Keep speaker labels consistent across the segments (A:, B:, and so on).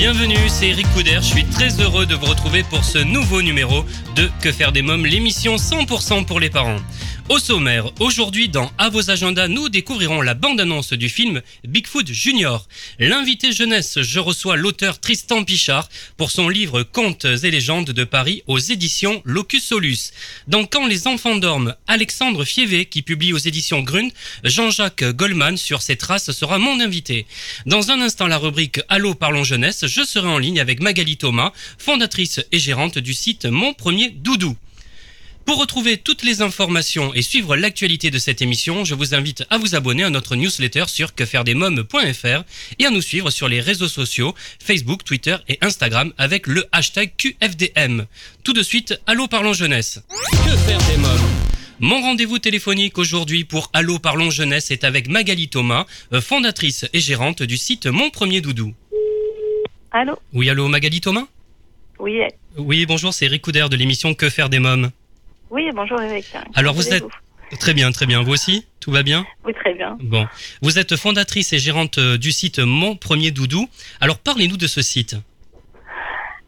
A: bienvenue, c'est Eric Couder, je suis très heureux de vous retrouver pour ce nouveau numéro de Que faire des mômes, l'émission 100% pour les parents. Au sommaire, aujourd'hui dans À vos agendas, nous découvrirons la bande-annonce du film Bigfoot Junior. L'invité jeunesse, je reçois l'auteur Tristan Pichard pour son livre Contes et légendes de Paris aux éditions Locus Solus. Dans Quand les enfants dorment, Alexandre Fievé qui publie aux éditions Grund, Jean-Jacques Goldman sur ses traces sera mon invité. Dans un instant, la rubrique Allô parlons jeunesse, je serai en ligne avec Magali Thomas, fondatrice et gérante du site Mon Premier Doudou. Pour retrouver toutes les informations et suivre l'actualité de cette émission, je vous invite à vous abonner à notre newsletter sur quefairedesmoms.fr et à nous suivre sur les réseaux sociaux Facebook, Twitter et Instagram avec le hashtag QFDM. Tout de suite, Allô Parlons Jeunesse. Que faire des mômes? Mon rendez-vous téléphonique aujourd'hui pour Allô Parlons Jeunesse est avec Magali Thomas, fondatrice et gérante du site Mon Premier Doudou.
B: Allô
A: Oui, allô Magali Thomas?
B: Oui,
A: Oui, bonjour, c'est Eric Couder de l'émission Que faire des mômes?
B: Oui, bonjour Eric.
A: Alors, vous êtes- Très bien, très bien. Vous aussi Tout va bien
B: Oui, très bien.
A: Bon. Vous êtes fondatrice et gérante euh, du site Mon Premier Doudou. Alors parlez-nous de ce site.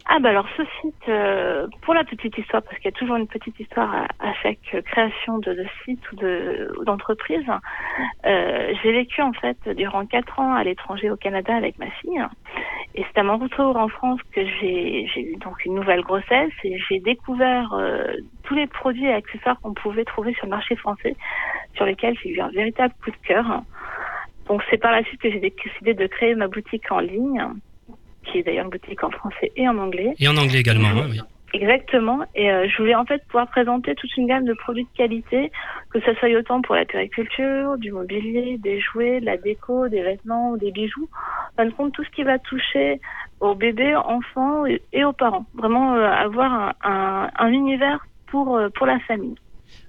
B: Ah bah alors ce site, euh, pour la petite histoire, parce qu'il y a toujours une petite histoire à, chaque création de, site ou de d'entreprise, euh, j'ai vécu en fait durant quatre ans à l'étranger au Canada avec ma fille. Et c'est à mon retour en France que j'ai j'ai eu donc une nouvelle grossesse et j'ai découvert euh, tous les produits et accessoires qu'on pouvait trouver sur le marché français, sur lesquels j'ai eu un véritable coup de cœur. Donc c'est par la suite que j'ai décidé de créer ma boutique en ligne, qui est d'ailleurs une boutique en français et en anglais.
A: Et en anglais également. oui.
B: Exactement. Et euh, je voulais en fait pouvoir présenter toute une gamme de produits de qualité, que ce soit autant pour la périculture, du mobilier, des jouets, de la déco, des vêtements des bijoux. En fin de compte, tout ce qui va toucher aux bébés, enfants et, et aux parents. Vraiment euh, avoir un, un, un univers pour, euh, pour la famille.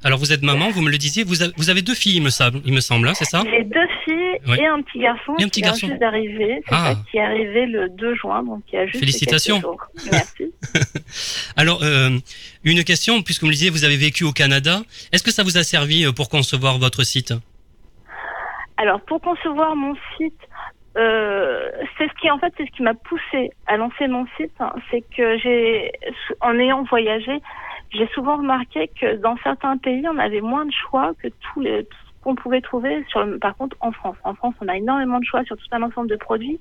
A: Alors vous êtes maman, vous me le disiez, vous avez, vous avez deux filles, il me semble, il me semble hein, c'est ça
B: J'ai deux filles
A: Oui.
B: et un petit garçon
A: Et un petit
B: qui vient
A: garçon.
B: juste d'arriver. C'est
A: Ah.
B: ça qui est arrivé le 2 juin, donc il y a juste
A: Félicitations.
B: jours. Merci.
A: Alors euh, une question, puisque vous me le disiez, vous avez vécu au Canada. Est-ce que ça vous a servi euh, pour concevoir votre site
B: Alors pour concevoir mon site, euh, c'est ce qui en fait c'est ce qui m'a poussé à lancer mon site, hein. c'est que j'ai en ayant voyagé, j'ai souvent remarqué que dans certains pays on avait moins de choix que tous les qu'on pouvait trouver par contre en France. En France on a énormément de choix sur tout un ensemble de produits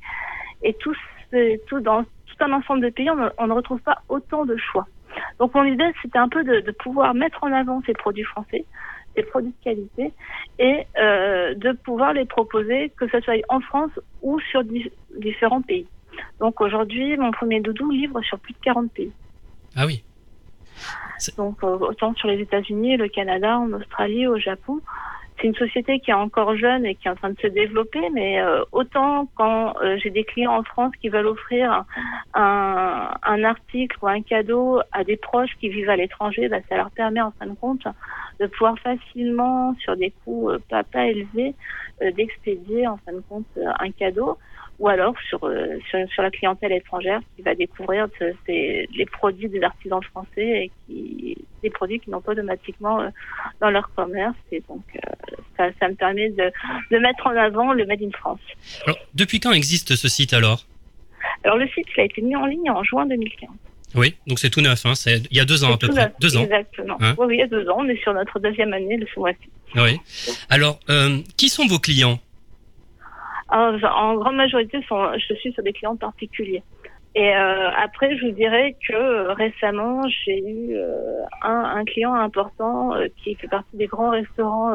B: et tout, dans tout un ensemble de pays on, ne- retrouve pas autant de choix. Donc mon idée c'était un peu de, pouvoir mettre en avant ces produits français, des produits de qualité et euh, de pouvoir les proposer, que ce soit en France ou sur di- différents pays. Donc aujourd'hui, mon premier doudou livre sur plus de 40 pays.
A: Ah oui.
B: Donc autant sur les États-Unis, le Canada, en Australie, au Japon. C'est une société qui est encore jeune et qui est en train de se développer, mais euh, autant quand euh, j'ai des clients en France qui veulent offrir un, un article ou un cadeau à des proches qui vivent à l'étranger, bah, ça leur permet en fin de compte de pouvoir facilement, sur des coûts euh, pas, pas élevés, d'expédier en fin de compte un cadeau ou alors sur, euh, sur, sur la clientèle étrangère qui va découvrir les produits des artisans français et qui des produits qui n'ont pas automatiquement euh, dans leur commerce et donc euh, ça, ça me permet de, de mettre en avant le Made in France.
A: Alors depuis quand existe ce site alors?
B: Alors le site il a été mis en ligne en juin 2015.
A: Oui, donc c'est tout neuf, hein, c'est il y a deux ans à
B: C'est
A: peu
B: tout
A: près.
B: neuf,
A: Deux ans.
B: Exactement.
A: Hein
B: oui, oui, il y a deux ans, on est sur notre deuxième année de ce mois-ci.
A: Oui. Alors, qui sont vos clients?
B: En, en grande majorité, sont, je suis sur des clients particuliers. Et euh, après, je vous dirais que euh, récemment, j'ai eu euh, un, un client important euh, qui fait partie des grands restaurants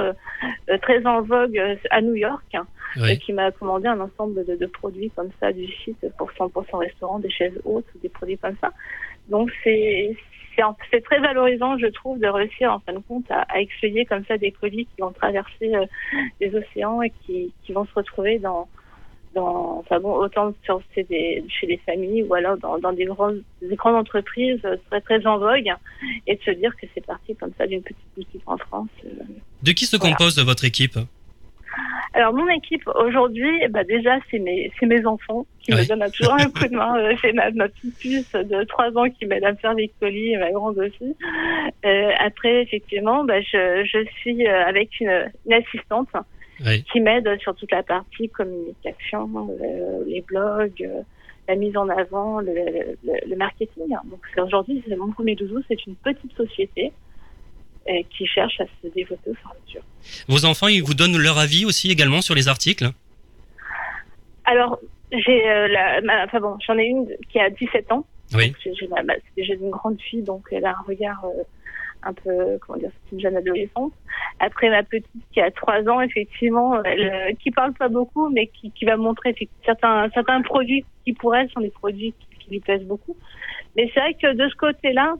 B: très en vogue à New York, hein,
A: Oui.
B: et qui m'a commandé un ensemble de, de produits comme ça du site pour son, pour son restaurant, des chaises hautes, des produits comme ça. Donc c'est c'est très valorisant, je trouve, de réussir en fin de compte à, à expédier comme ça des colis qui vont traverser euh, les océans et qui, qui vont se retrouver dans dans enfin bon, autant sur chez des, chez des familles ou alors dans, dans des, grandes, des grandes entreprises euh, très très en vogue, et de se dire que c'est parti comme ça d'une petite boutique en France. euh.
A: De qui se
B: Voilà.
A: compose votre équipe?
B: Alors mon équipe aujourd'hui, bah déjà c'est mes c'est mes enfants qui me donnent toujours un coup de main. Euh, C'est ma, ma petite puce de 3 ans qui m'aide à me faire les colis et ma grande aussi. Euh, après effectivement, bah, je, je suis euh, avec une, une assistante
A: Oui.
B: qui m'aide sur toute la partie communication, euh, les blogs, euh, la mise en avant, le, le, le marketing. Donc aujourd'hui, c'est mon premier doudou, c'est une petite société qui cherche à se développer au fur et à mesure.
A: Vos enfants, ils vous donnent leur avis aussi également sur les articles
B: Alors, j'ai euh, la, ma- enfin bon, j'en ai une qui a 17 ans.
A: Oui.
B: J'ai j'ai ma- déjà une grande fille, donc elle a un regard euh, un peu, comment dire, c'est une jeune adolescente. Après ma petite qui a 3 ans, effectivement, elle, euh, qui parle pas beaucoup, mais qui, qui va montrer certains produits qui pour elle sont des produits qui, qui lui plaisent beaucoup. Mais c'est vrai que de ce côté-là,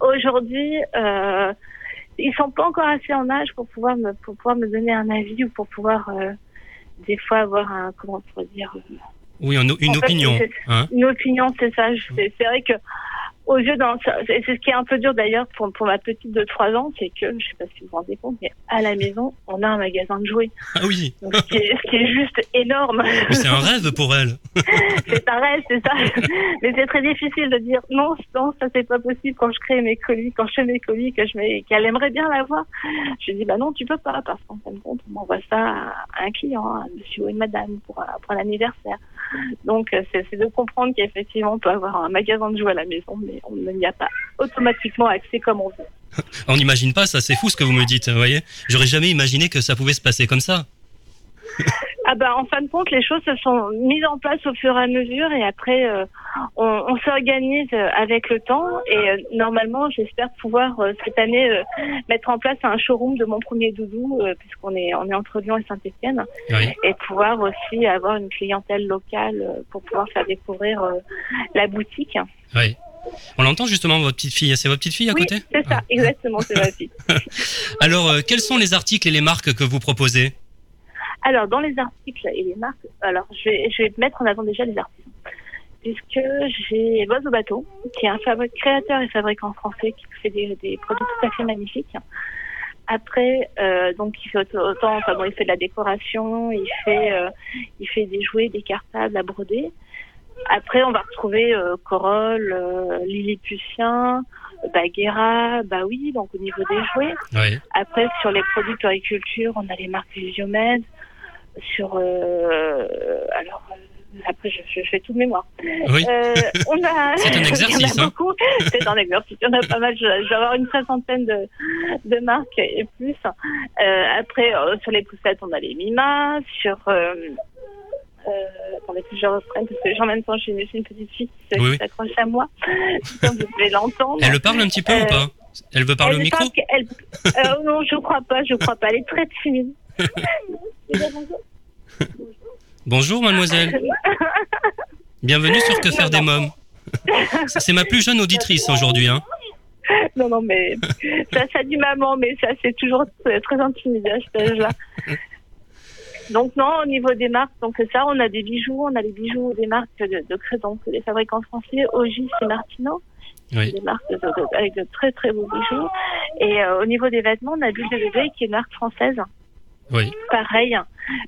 B: aujourd'hui, euh, ils sont pas encore assez en âge pour pouvoir me pour pouvoir me donner un avis ou pour pouvoir euh, des fois avoir un comment pourrait dire euh,
A: Oui, une, une
B: En fait,
A: opinion. Hein
B: une opinion, c'est ça. C'est vrai que aux yeux d'un, c'est ce qui est un peu dur d'ailleurs pour, pour ma petite de 3 ans, c'est que je sais pas si vous vous rendez compte, mais à la maison, on a un magasin de jouets.
A: ah oui,
B: Donc, ce, qui est, ce qui est juste énorme.
A: C'est un rêve pour elle.
B: c'est un rêve, c'est ça. Mais c'est très difficile de dire non, non, ça c'est pas possible quand je crée mes colis, quand je fais mes colis, que je mets, qu'elle aimerait bien l'avoir. Je dis bah non, tu peux pas parce qu'en fin de compte, on m'envoie ça à un client, à un monsieur ou une madame pour, pour un anniversaire. Donc euh, c'est de comprendre qu'effectivement on peut avoir un magasin de jouets à la maison, mais on n'y a pas automatiquement accès comme on veut.
A: On n'imagine pas ça, c'est fou ce que vous me dites, vous voyez J'aurais jamais imaginé que ça pouvait se passer comme ça.
B: Ah bah en fin de compte, les choses se sont mises en place au fur et à mesure et après euh, on, on s'organise euh, avec le temps et euh, normalement j'espère pouvoir euh, cette année mettre en place un showroom de mon premier doudou puisqu'on est on est entre Lyon et Saint-Étienne
A: Oui.
B: et pouvoir aussi avoir une clientèle locale pour pouvoir faire découvrir la boutique.
A: oui. On l'entend justement, votre petite fille. C'est votre petite fille à
B: oui,
A: côté?
B: c'est ça, exactement, c'est ma fille.
A: Alors, quels sont les articles et les marques que vous proposez?
B: Alors, dans les articles et les marques, alors je vais, je vais mettre en avant déjà les artisans. Puisque j'ai Boise au bateau, qui est un créateur et fabricant français qui fait des, des produits tout à fait magnifiques. Après, euh, donc il fait autant, enfin bon, il fait de la décoration, il fait, euh, il fait des jouets, des cartables à broder. Après, on va retrouver euh, Corolle, euh, Lilliputien, Baguera, bah oui, donc au niveau des jouets.
A: Oui.
B: Après, sur les produits puriculture, on a les marques Visiomède. Sur, euh, alors, euh, après, je, je fais tout de mémoire.
A: Oui.
B: Euh, on a,
A: C'est un exercice,
B: il y en a
A: hein.
B: beaucoup. C'est un exercice. Il y en a pas mal. Je, je vais avoir une soixantaine de, de marques et plus. Euh, après, euh, sur les poussettes, on a les Mima. Sur, euh, euh, attendez que je reprenne parce que en même temps, j'ai une, petite fille qui
A: Oui, oui.
B: s'accroche à moi. Comme vous pouvez l'entendre.
A: Elle le parle un petit peu ou pas? Elle veut parler au
B: Elle
A: micro?
B: qu'elle- euh, Non, je crois pas, je crois pas. Elle est très timide.
A: Bonjour mademoiselle. Bienvenue sur Que faire des mômes. C'est ma plus jeune auditrice aujourd'hui. Hein.
B: non, non, mais ça, ça dit maman, mais ça, c'est toujours très, intimidant à cet âge-là. Donc non, au niveau des marques, donc ça, on a des bijoux, on a les bijoux des marques de, de cré- donc des fabricants français, Ogis et Martino,
A: Oui.
B: des marques de- de- avec de très très beaux bijoux. Et euh, au niveau des vêtements, on a Bulle de bébé qui est une marque française.
A: Oui.
B: pareil,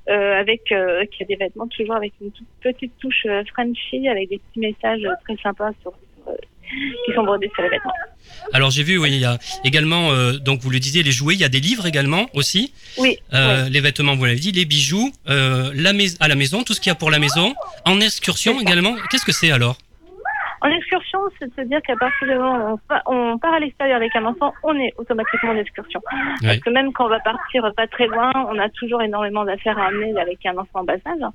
B: euh, avec euh, qui a des vêtements toujours avec une toute petite touche euh, Frenchy, avec des petits messages très sympas sur, sur, euh, qui sont brodés sur les vêtements.
A: Alors j'ai vu, oui, il y a également, euh, donc vous le disiez, les jouets, il y a des livres également aussi.
B: Oui,
A: Euh, Les vêtements, vous l'avez dit, les bijoux, euh, la mais- à la maison, tout ce qu'il y a pour la maison. En excursion également, qu'est-ce que c'est alors?
B: En excursion, c'est de se dire qu'à partir du moment où on, pa- on part à l'extérieur avec un enfant, on est automatiquement en excursion. Parce que même quand on va partir pas très loin, on a toujours énormément d'affaires à amener avec un enfant en bas âge.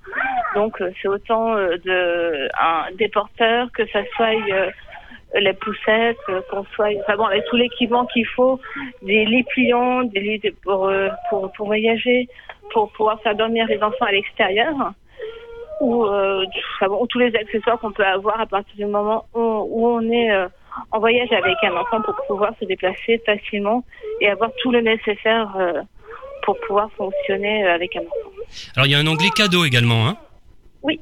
B: Donc euh, c'est autant euh, de, un, des porteurs que ça soit euh, les poussettes, qu'on soit, enfin bon, avec tout l'équipement qu'il faut, des lits pliants, des lits pour, pour, pour voyager, pour pouvoir faire dormir les enfants à l'extérieur ou euh, enfin bon, tous les accessoires qu'on peut avoir à partir du moment où, où on est euh, en voyage avec un enfant pour pouvoir se déplacer facilement et avoir tout le nécessaire euh, pour pouvoir fonctionner euh, avec un enfant.
A: Alors il y a un onglet cadeau également. Hein?
B: Oui,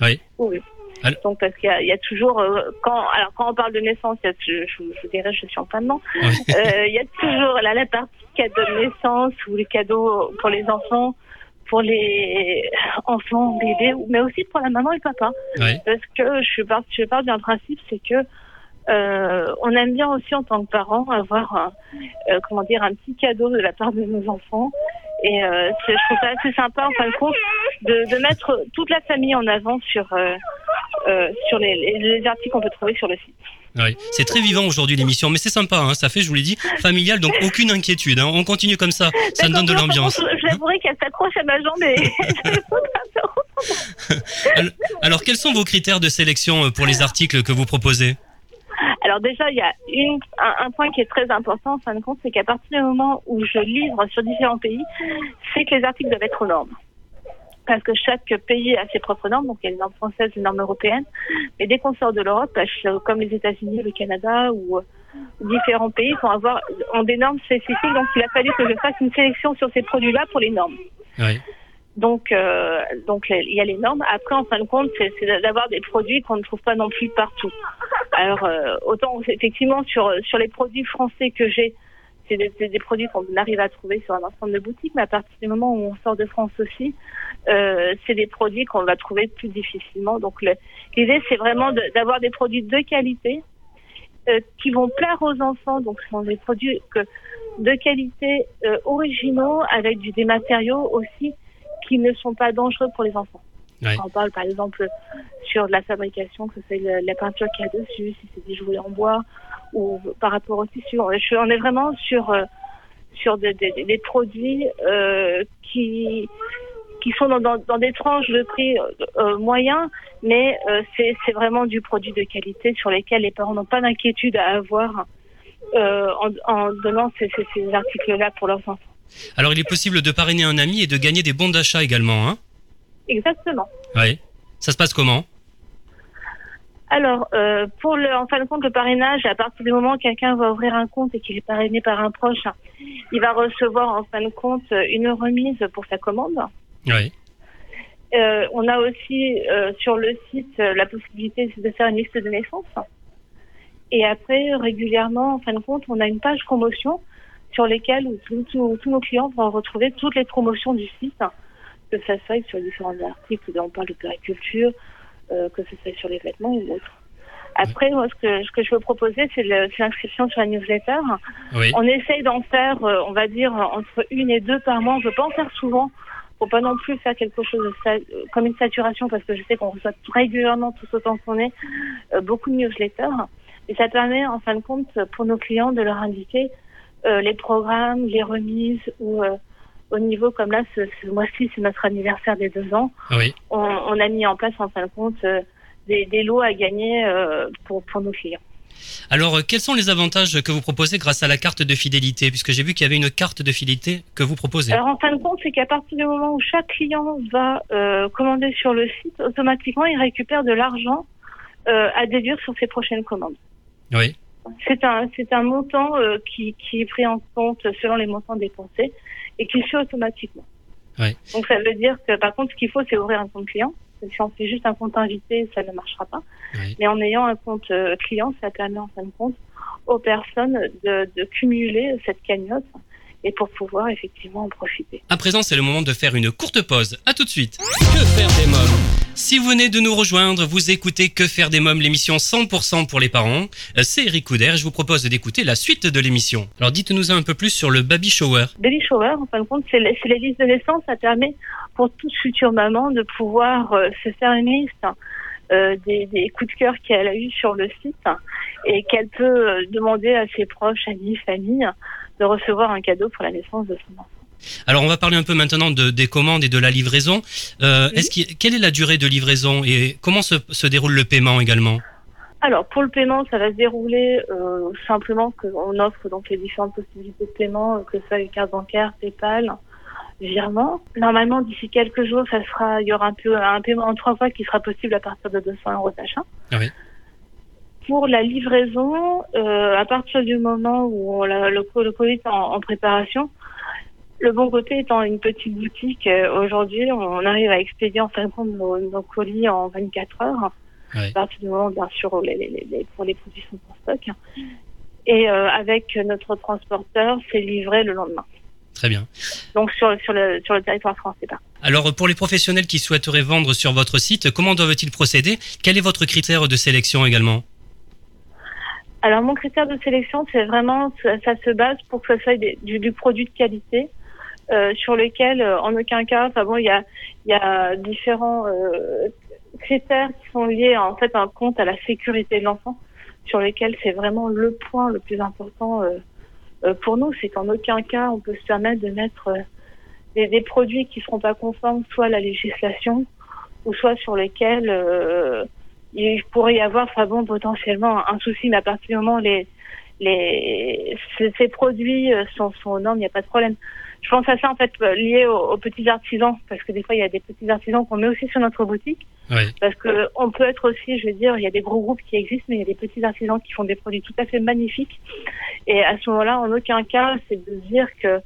A: Oui.
B: Oui.
A: Alors-
B: Donc parce qu'il y, y a toujours euh, quand alors quand on parle de naissance, il y a- je, je, je vous dirais je suis en plein dedans.
A: Oui.
B: Euh, Il y a toujours là la partie cadeau de naissance ou les cadeaux pour les enfants, pour les enfants bébés, mais aussi pour la maman et le papa.
A: Oui.
B: Parce que je pars je pars d'un principe, c'est que euh, on aime bien aussi en tant que parents avoir un, euh, comment dire un petit cadeau de la part de nos enfants. Et euh, je trouve ça assez sympa en fin de compte de, de mettre toute la famille en avant sur euh, sur les, les, les articles qu'on peut trouver sur le site.
A: Oui. C'est très vivant aujourd'hui l'émission, mais c'est sympa, hein, ça fait, je vous l'ai dit, familial, donc aucune inquiétude. hein. On continue comme ça, ça donne de l'ambiance.
B: Je l'avouerai qu'elle s'accroche à ma jambe et faire
A: Alors, quels sont vos critères de sélection euh, pour les articles que vous proposez?
B: Alors déjà, il y a une, un, un point qui est très important en fin de compte, c'est qu'à partir du moment où je livre sur différents pays, c'est que les articles doivent être aux normes. Parce que chaque pays a ses propres normes, donc il y a les normes françaises, les normes européennes. Mais dès qu'on sort de l'Europe, euh, comme les États-Unis, le Canada ou euh, différents pays vont avoir ont des normes spécifiques, donc il a fallu que je fasse une sélection sur ces produits-là pour les normes.
A: Oui.
B: Donc, euh, donc il y a les normes. Après, en fin de compte, c'est c'est d'avoir des produits qu'on ne trouve pas non plus partout. Alors, euh, autant effectivement sur sur les produits français que j'ai, c'est des, produits qu'on arrive à trouver sur un ensemble de boutiques, mais à partir du moment où on sort de France aussi, euh, c'est des produits qu'on va trouver plus difficilement. Donc, l'idée, c'est vraiment de- d'avoir des produits de qualité euh, qui vont plaire aux enfants. Donc, ce sont des produits que, de qualité euh, originaux avec du, des matériaux aussi qui ne sont pas dangereux pour les enfants.
A: Ouais.
B: On parle par exemple sur la fabrication, que c'est la peinture qu'il y a dessus, si c'est des jouets en bois ou par rapport au tissu. On est, vraiment sur euh, sur des, des, des produits euh, qui qui sont dans, dans, dans des tranches de prix euh, moyens, mais euh, c'est c'est vraiment du produit de qualité sur lesquels les parents n'ont pas d'inquiétude à avoir en, en donnant ces, ces, ces articles-là pour leurs enfants.
A: Alors, il est possible de parrainer un ami et de gagner des bons d'achat également, hein?
B: Exactement.
A: Oui. Ça se passe comment?
B: Alors, euh, pour le, en fin de compte, le parrainage, à partir du moment où quelqu'un va ouvrir un compte et qu'il est parrainé par un proche, il va recevoir en fin de compte une remise pour sa commande.
A: Oui.
B: Euh, on a aussi euh, sur le site la possibilité de faire une liste de naissance. Et après, régulièrement, en fin de compte, on a une page promotion sur lesquelles tous- nos clients vont retrouver toutes les promotions du site, que ça soit sur différents articles, on parle de périculture, que ce soit sur les vêtements ou autre. Après, moi, ce que, ce que je veux proposer, c'est l'inscription sur la newsletter.
A: Oui.
B: On essaye d'en faire, euh, on va dire, entre une et deux par mois. On ne peut pas en faire souvent pour pas non plus faire quelque chose de euh, comme une saturation parce que je sais qu'on reçoit régulièrement tout autant qu'on est euh, beaucoup de newsletters. Et ça permet, en fin de compte, pour nos clients de leur indiquer euh, les programmes, les remises ou euh, au niveau comme là, ce, ce mois-ci, c'est notre anniversaire des deux ans.
A: Oui.
B: On, on a mis en place, en fin de compte, euh, des, des lots à gagner euh, pour, pour nos clients.
A: Alors, euh, quels sont les avantages que vous proposez grâce à la carte de fidélité? Puisque j'ai vu qu'il y avait une carte de fidélité que vous proposez.
B: Alors en fin de compte, c'est qu'à partir du moment où chaque client va euh, commander sur le site, automatiquement, il récupère de l'argent euh, à déduire sur ses prochaines commandes.
A: Oui.
B: C'est un, c'est un montant euh, qui, qui est pris en compte selon les montants dépensés et qui se fait automatiquement.
A: Ouais.
B: Donc ça veut dire que par contre, ce qu'il faut, c'est ouvrir un compte client. Si on fait juste un compte invité, ça ne marchera pas. Mais en ayant un compte euh, client, ça permet en fin de compte aux personnes de, de cumuler cette cagnotte et pour pouvoir effectivement en profiter.
A: À présent, c'est le moment de faire une courte pause. À tout de suite. Que faire des mômes? Si vous venez de nous rejoindre, vous écoutez Que faire des mômes, l'émission 100% pour les parents. Euh, C'est Eric Couder. Je vous propose d'écouter la suite de l'émission. Alors, dites-nous un peu plus sur le baby shower.
B: Baby shower, en fin de compte, c'est les, listes de naissance. Ça permet pour toute future maman de pouvoir euh, se faire une liste euh, des, coups de cœur qu'elle a eu sur le site et qu'elle peut demander à ses proches, amis, famille de recevoir un cadeau pour la naissance de son enfant.
A: Alors, on va parler un peu maintenant de, des commandes et de la livraison. Euh,
B: Oui.
A: est-ce qu'il- quelle est la durée de livraison et comment se, se déroule le paiement également?
B: Alors pour le paiement, ça va se dérouler euh, simplement qu'on offre donc les différentes possibilités de paiement, euh, que ce soit les cartes bancaires, PayPal, virement. Normalement, d'ici quelques jours, ça sera, il y aura un peu un paiement en trois fois qui sera possible à partir de 200 euros d'achat.
A: Ah oui.
B: Pour la livraison, euh, à partir du moment où on la- le, le colis est en, en préparation, Le bon côté étant une petite boutique, euh, aujourd'hui, on arrive à expédier en fin de compte nos, nos colis en 24 heures.
A: Ouais.
B: À partir du moment, bien sûr, où les, les, les, les- pour les produits sont en stock. Et euh, avec notre transporteur, c'est livré le lendemain.
A: Très bien.
B: Donc sur, sur, le, sur le territoire français. pas.
A: Alors pour les professionnels qui souhaiteraient vendre sur votre site, comment doivent-ils procéder? Quel est votre critère de sélection également?
B: Alors mon critère de sélection, c'est vraiment, ça, ça se base pour que ce soit des- du, du produit de qualité. Euh, sur lequel, euh, en aucun cas, enfin bon, il y a, y a différents euh, critères qui sont liés en fait un compte à la sécurité de l'enfant, sur lesquels c'est vraiment le point le plus important euh, euh, pour nous, c'est qu'en aucun cas on peut se permettre de mettre euh, des, des produits qui seront pas conformes soit à la législation ou soit sur lesquels il pourrait y avoir, enfin bon, potentiellement un souci, mais à partir du moment où les, les, ces, ces produits sont, sont aux normes, il n'y a pas de problème. Je pense à ça en fait euh, lié aux, aux petits artisans, parce que des fois il y a des petits artisans qu'on met aussi sur notre boutique,
A: Oui.
B: parce que on peut être aussi, je veux dire, il y a des gros groupes qui existent, mais il y a des petits artisans qui font des produits tout à fait magnifiques. Et à ce moment-là, en aucun cas, c'est de dire que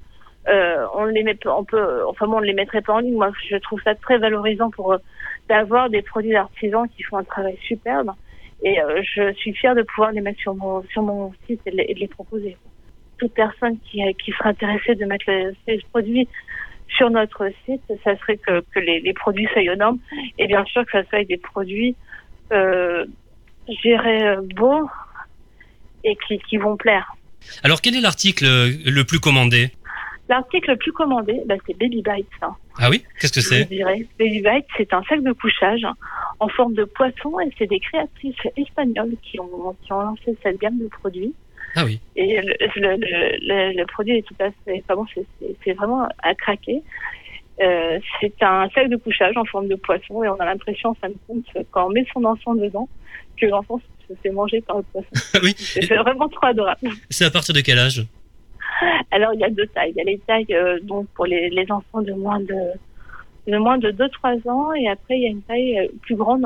B: euh, on les met, on peut, enfin bon, on ne les mettrait pas en ligne. Moi, je trouve ça très valorisant pour euh, d'avoir des produits d'artisans qui font un travail superbe. Et euh, je suis fière de pouvoir les mettre sur mon sur mon site et de les, et de les proposer. Toute personne qui qui serait intéressée de mettre ces produits sur notre site, ça serait que, que les, les produits soient aux normes et bien sûr que ça soit des produits, euh, dirais, euh, beaux et qui, qui vont plaire.
A: Alors quel est l'article euh, le plus commandé?
B: L'article le plus commandé, bah, c'est Baby Bites. hein.
A: Ah oui? Qu'est-ce que c'est?
B: dirais. Baby Bites, c'est un sac de couchage hein, en forme de poisson et c'est des créatrices espagnoles qui ont, qui ont lancé cette gamme de produits.
A: Ah oui.
B: Et le, le, le, le- le produit est tout à fait, enfin bon, c'est- vraiment à craquer. Euh, c'est un sac de couchage en forme de poisson et on a l'impression, en fin de compte, quand on met son enfant dedans, que l'enfant se fait manger par le poisson.
A: Ah oui.
B: C'est vraiment trop adorable.
A: C'est à partir de quel âge?
B: Alors il y a deux tailles. Il y a les tailles euh, donc pour les, les enfants de moins de de moins de 2-3 ans et après il y a une taille euh, plus grande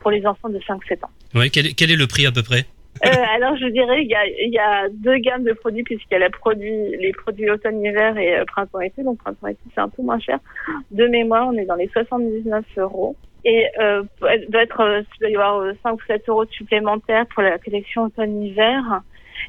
B: pour les enfants de 5-7 ans.
A: Oui. Quel, est- quel est le prix à peu près?
B: Alors je dirais il y a, deux gammes de produits puisqu'il y a la produit, les produits automne-hiver et euh, printemps-été. Donc printemps-été c'est un peu moins cher. De mémoire on est dans les 79 euros. Et euh, doit être, euh, il doit y avoir euh, 5 ou 7 euros supplémentaires pour la collection automne-hiver.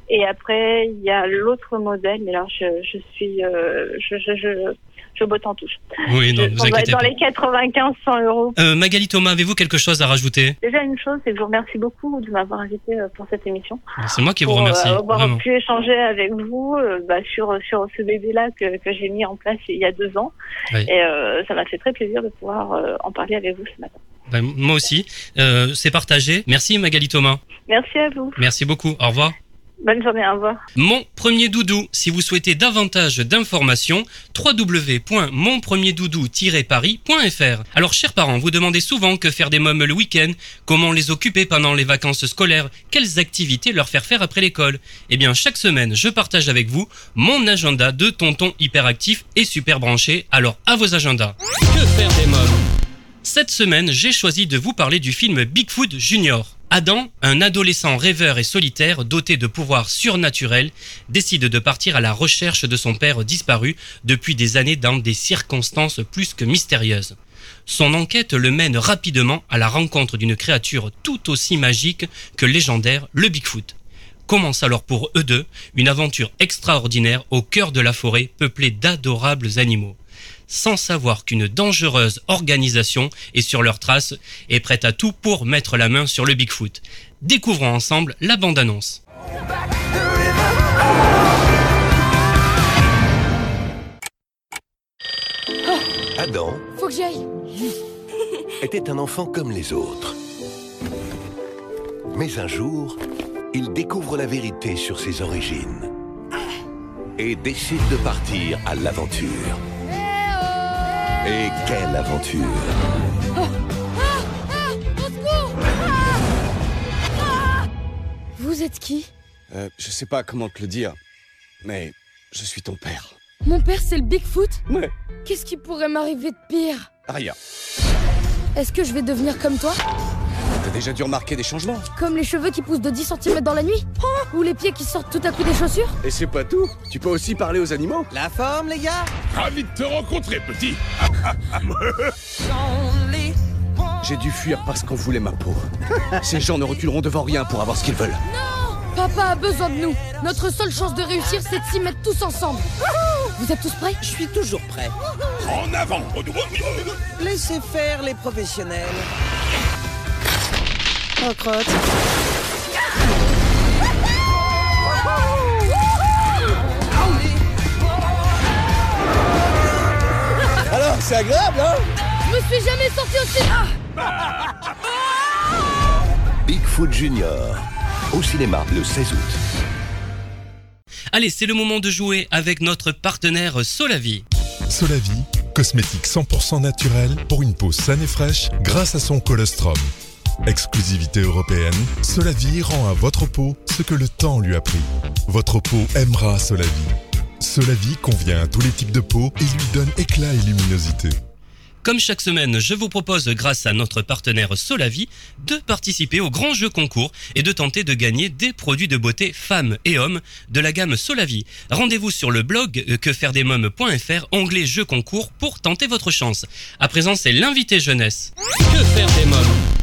B: Et après, il y a l'autre modèle, mais là, je, je suis, euh, je, je, je, je botte en touche.
A: Oui, non,
B: Je-
A: vous
B: on va être dans les 95, 100 euros.
A: Euh, Magali Thomas, avez-vous quelque chose à rajouter?
B: Déjà, une chose, c'est que je vous remercie beaucoup de m'avoir invité euh, pour cette émission.
A: C'est moi qui vous
B: pour
A: remercie.
B: euh, avoir
A: vraiment.
B: pu échanger avec vous bah, sur, sur ce bébé-là que, que j'ai mis en place il y a deux ans.
A: Oui.
B: Et ça m'a fait très plaisir de pouvoir en parler avec vous ce matin.
A: Ben, moi aussi. Euh, C'est partagé. Merci Magali Thomas.
B: Merci à vous.
A: Merci beaucoup. Au revoir.
B: Bonne journée, au revoir.
A: Mon premier doudou. Si vous souhaitez davantage d'informations, www.monpremierdoudou-paris.fr. Alors, chers parents, vous demandez souvent que faire des mômes le week-end, comment les occuper pendant les vacances scolaires, quelles activités leur faire faire après l'école. Eh bien, chaque semaine, je partage avec vous mon agenda de tonton hyperactif et super branché. Alors, à vos agendas. Que faire des mômes? Cette semaine, j'ai choisi de vous parler du film Bigfoot Junior. Adam, un adolescent rêveur et solitaire doté de pouvoirs surnaturels, décide de partir à la recherche de son père disparu depuis des années dans des circonstances plus que mystérieuses. Son enquête le mène rapidement à la rencontre d'une créature tout aussi magique que légendaire, le Bigfoot. Commence alors pour eux deux une aventure extraordinaire au cœur de la forêt peuplée d'adorables animaux sans savoir qu'une dangereuse organisation est sur leurs traces et prête à tout pour mettre la main sur le Bigfoot. Découvrons ensemble la bande-annonce.
C: Adam
D: Faut que j'aille.
C: était un enfant comme les autres. Mais un jour, il découvre la vérité sur ses origines et décide de partir à l'aventure. Et quelle aventure
D: Au secours Ah Vous êtes qui
E: Euh, je sais pas comment te le dire, mais je suis ton père.
D: Mon père, c'est le Bigfoot
E: Ouais.
D: Qu'est-ce qui pourrait m'arriver de pire
E: Rien.
D: Est-ce que je vais devenir comme toi
E: déjà dû remarquer des changements.
D: Comme les cheveux qui poussent de 10 cm dans la nuit Ou les pieds qui sortent tout à coup des chaussures
E: Et c'est pas tout. Tu peux aussi parler aux animaux.
F: La forme, les gars?
G: Ravi de te rencontrer, petit
E: J'ai dû fuir parce qu'on voulait ma peau. Ces gens ne reculeront devant rien pour avoir ce qu'ils veulent.
D: Papa a besoin de nous Notre seule chance de réussir, c'est de s'y mettre tous ensemble Vous êtes tous prêts?
F: Je suis toujours prêt.
G: En avant
F: Laissez faire les professionnels. Oh, crotte.
E: Alors, c'est agréable, hein?
D: Je me suis jamais sorti aussi... Ah
C: Bigfoot Junior. Au cinéma le 16 août.
A: Allez, c'est le moment de jouer avec notre partenaire Solavi.
G: Solavi, cosmétique 100% naturel pour une peau saine et fraîche grâce à son colostrum. Exclusivité européenne, Solavi rend à votre peau ce que le temps lui a pris. Votre peau aimera Solavi. Solavi convient à tous les types de peau et lui donne éclat et luminosité.
A: Comme chaque semaine, je vous propose, grâce à notre partenaire Solavi, de participer au grand jeu concours et de tenter de gagner des produits de beauté femmes et hommes de la gamme Solavi. Rendez-vous sur le blog euh, quefairedesmoms.fr, onglet jeu concours pour tenter votre chance. À présent, c'est l'invité jeunesse. Que faire des mômes?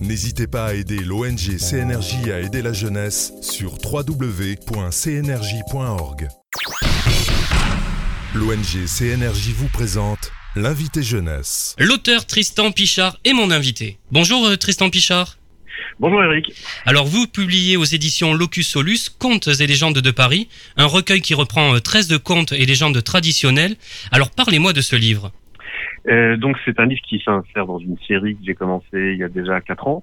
G: N'hésitez pas à aider l'ONG CNRJ à aider la jeunesse sur www.cnrj.org. L'ONG CNRJ vous présente l'invité jeunesse.
A: L'auteur Tristan Pichard est mon invité. Bonjour euh, Tristan Pichard.
H: Bonjour Eric.
A: Alors vous publiez aux éditions Locus Solus Contes et légendes de Paris, un recueil qui reprend euh, 13 de contes et légendes traditionnelles. Alors parlez-moi de ce livre.
H: Euh, donc c'est un livre qui s'insère dans une série que j'ai commencé il y a déjà quatre ans.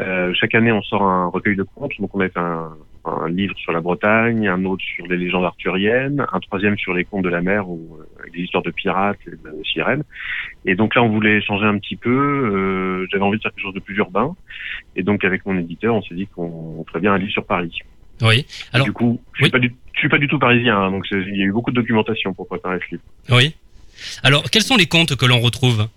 H: Euh, chaque année on sort un recueil de contes, donc on a fait un, un livre sur la Bretagne, un autre sur les légendes arthuriennes, un troisième sur les contes de la mer ou euh, avec des histoires de pirates et de sirènes. Et donc là on voulait changer un petit peu, euh, j'avais envie de faire quelque chose de plus urbain. Et donc avec mon éditeur on s'est dit qu'on ferait bien un livre sur Paris.
A: Oui. Alors
H: du coup, je suis
A: oui.
H: pas du, je suis pas du tout parisien, hein, donc il y a eu beaucoup de documentation pour préparer ce livre.
A: oui. Alors quels sont les contes que l'on retrouve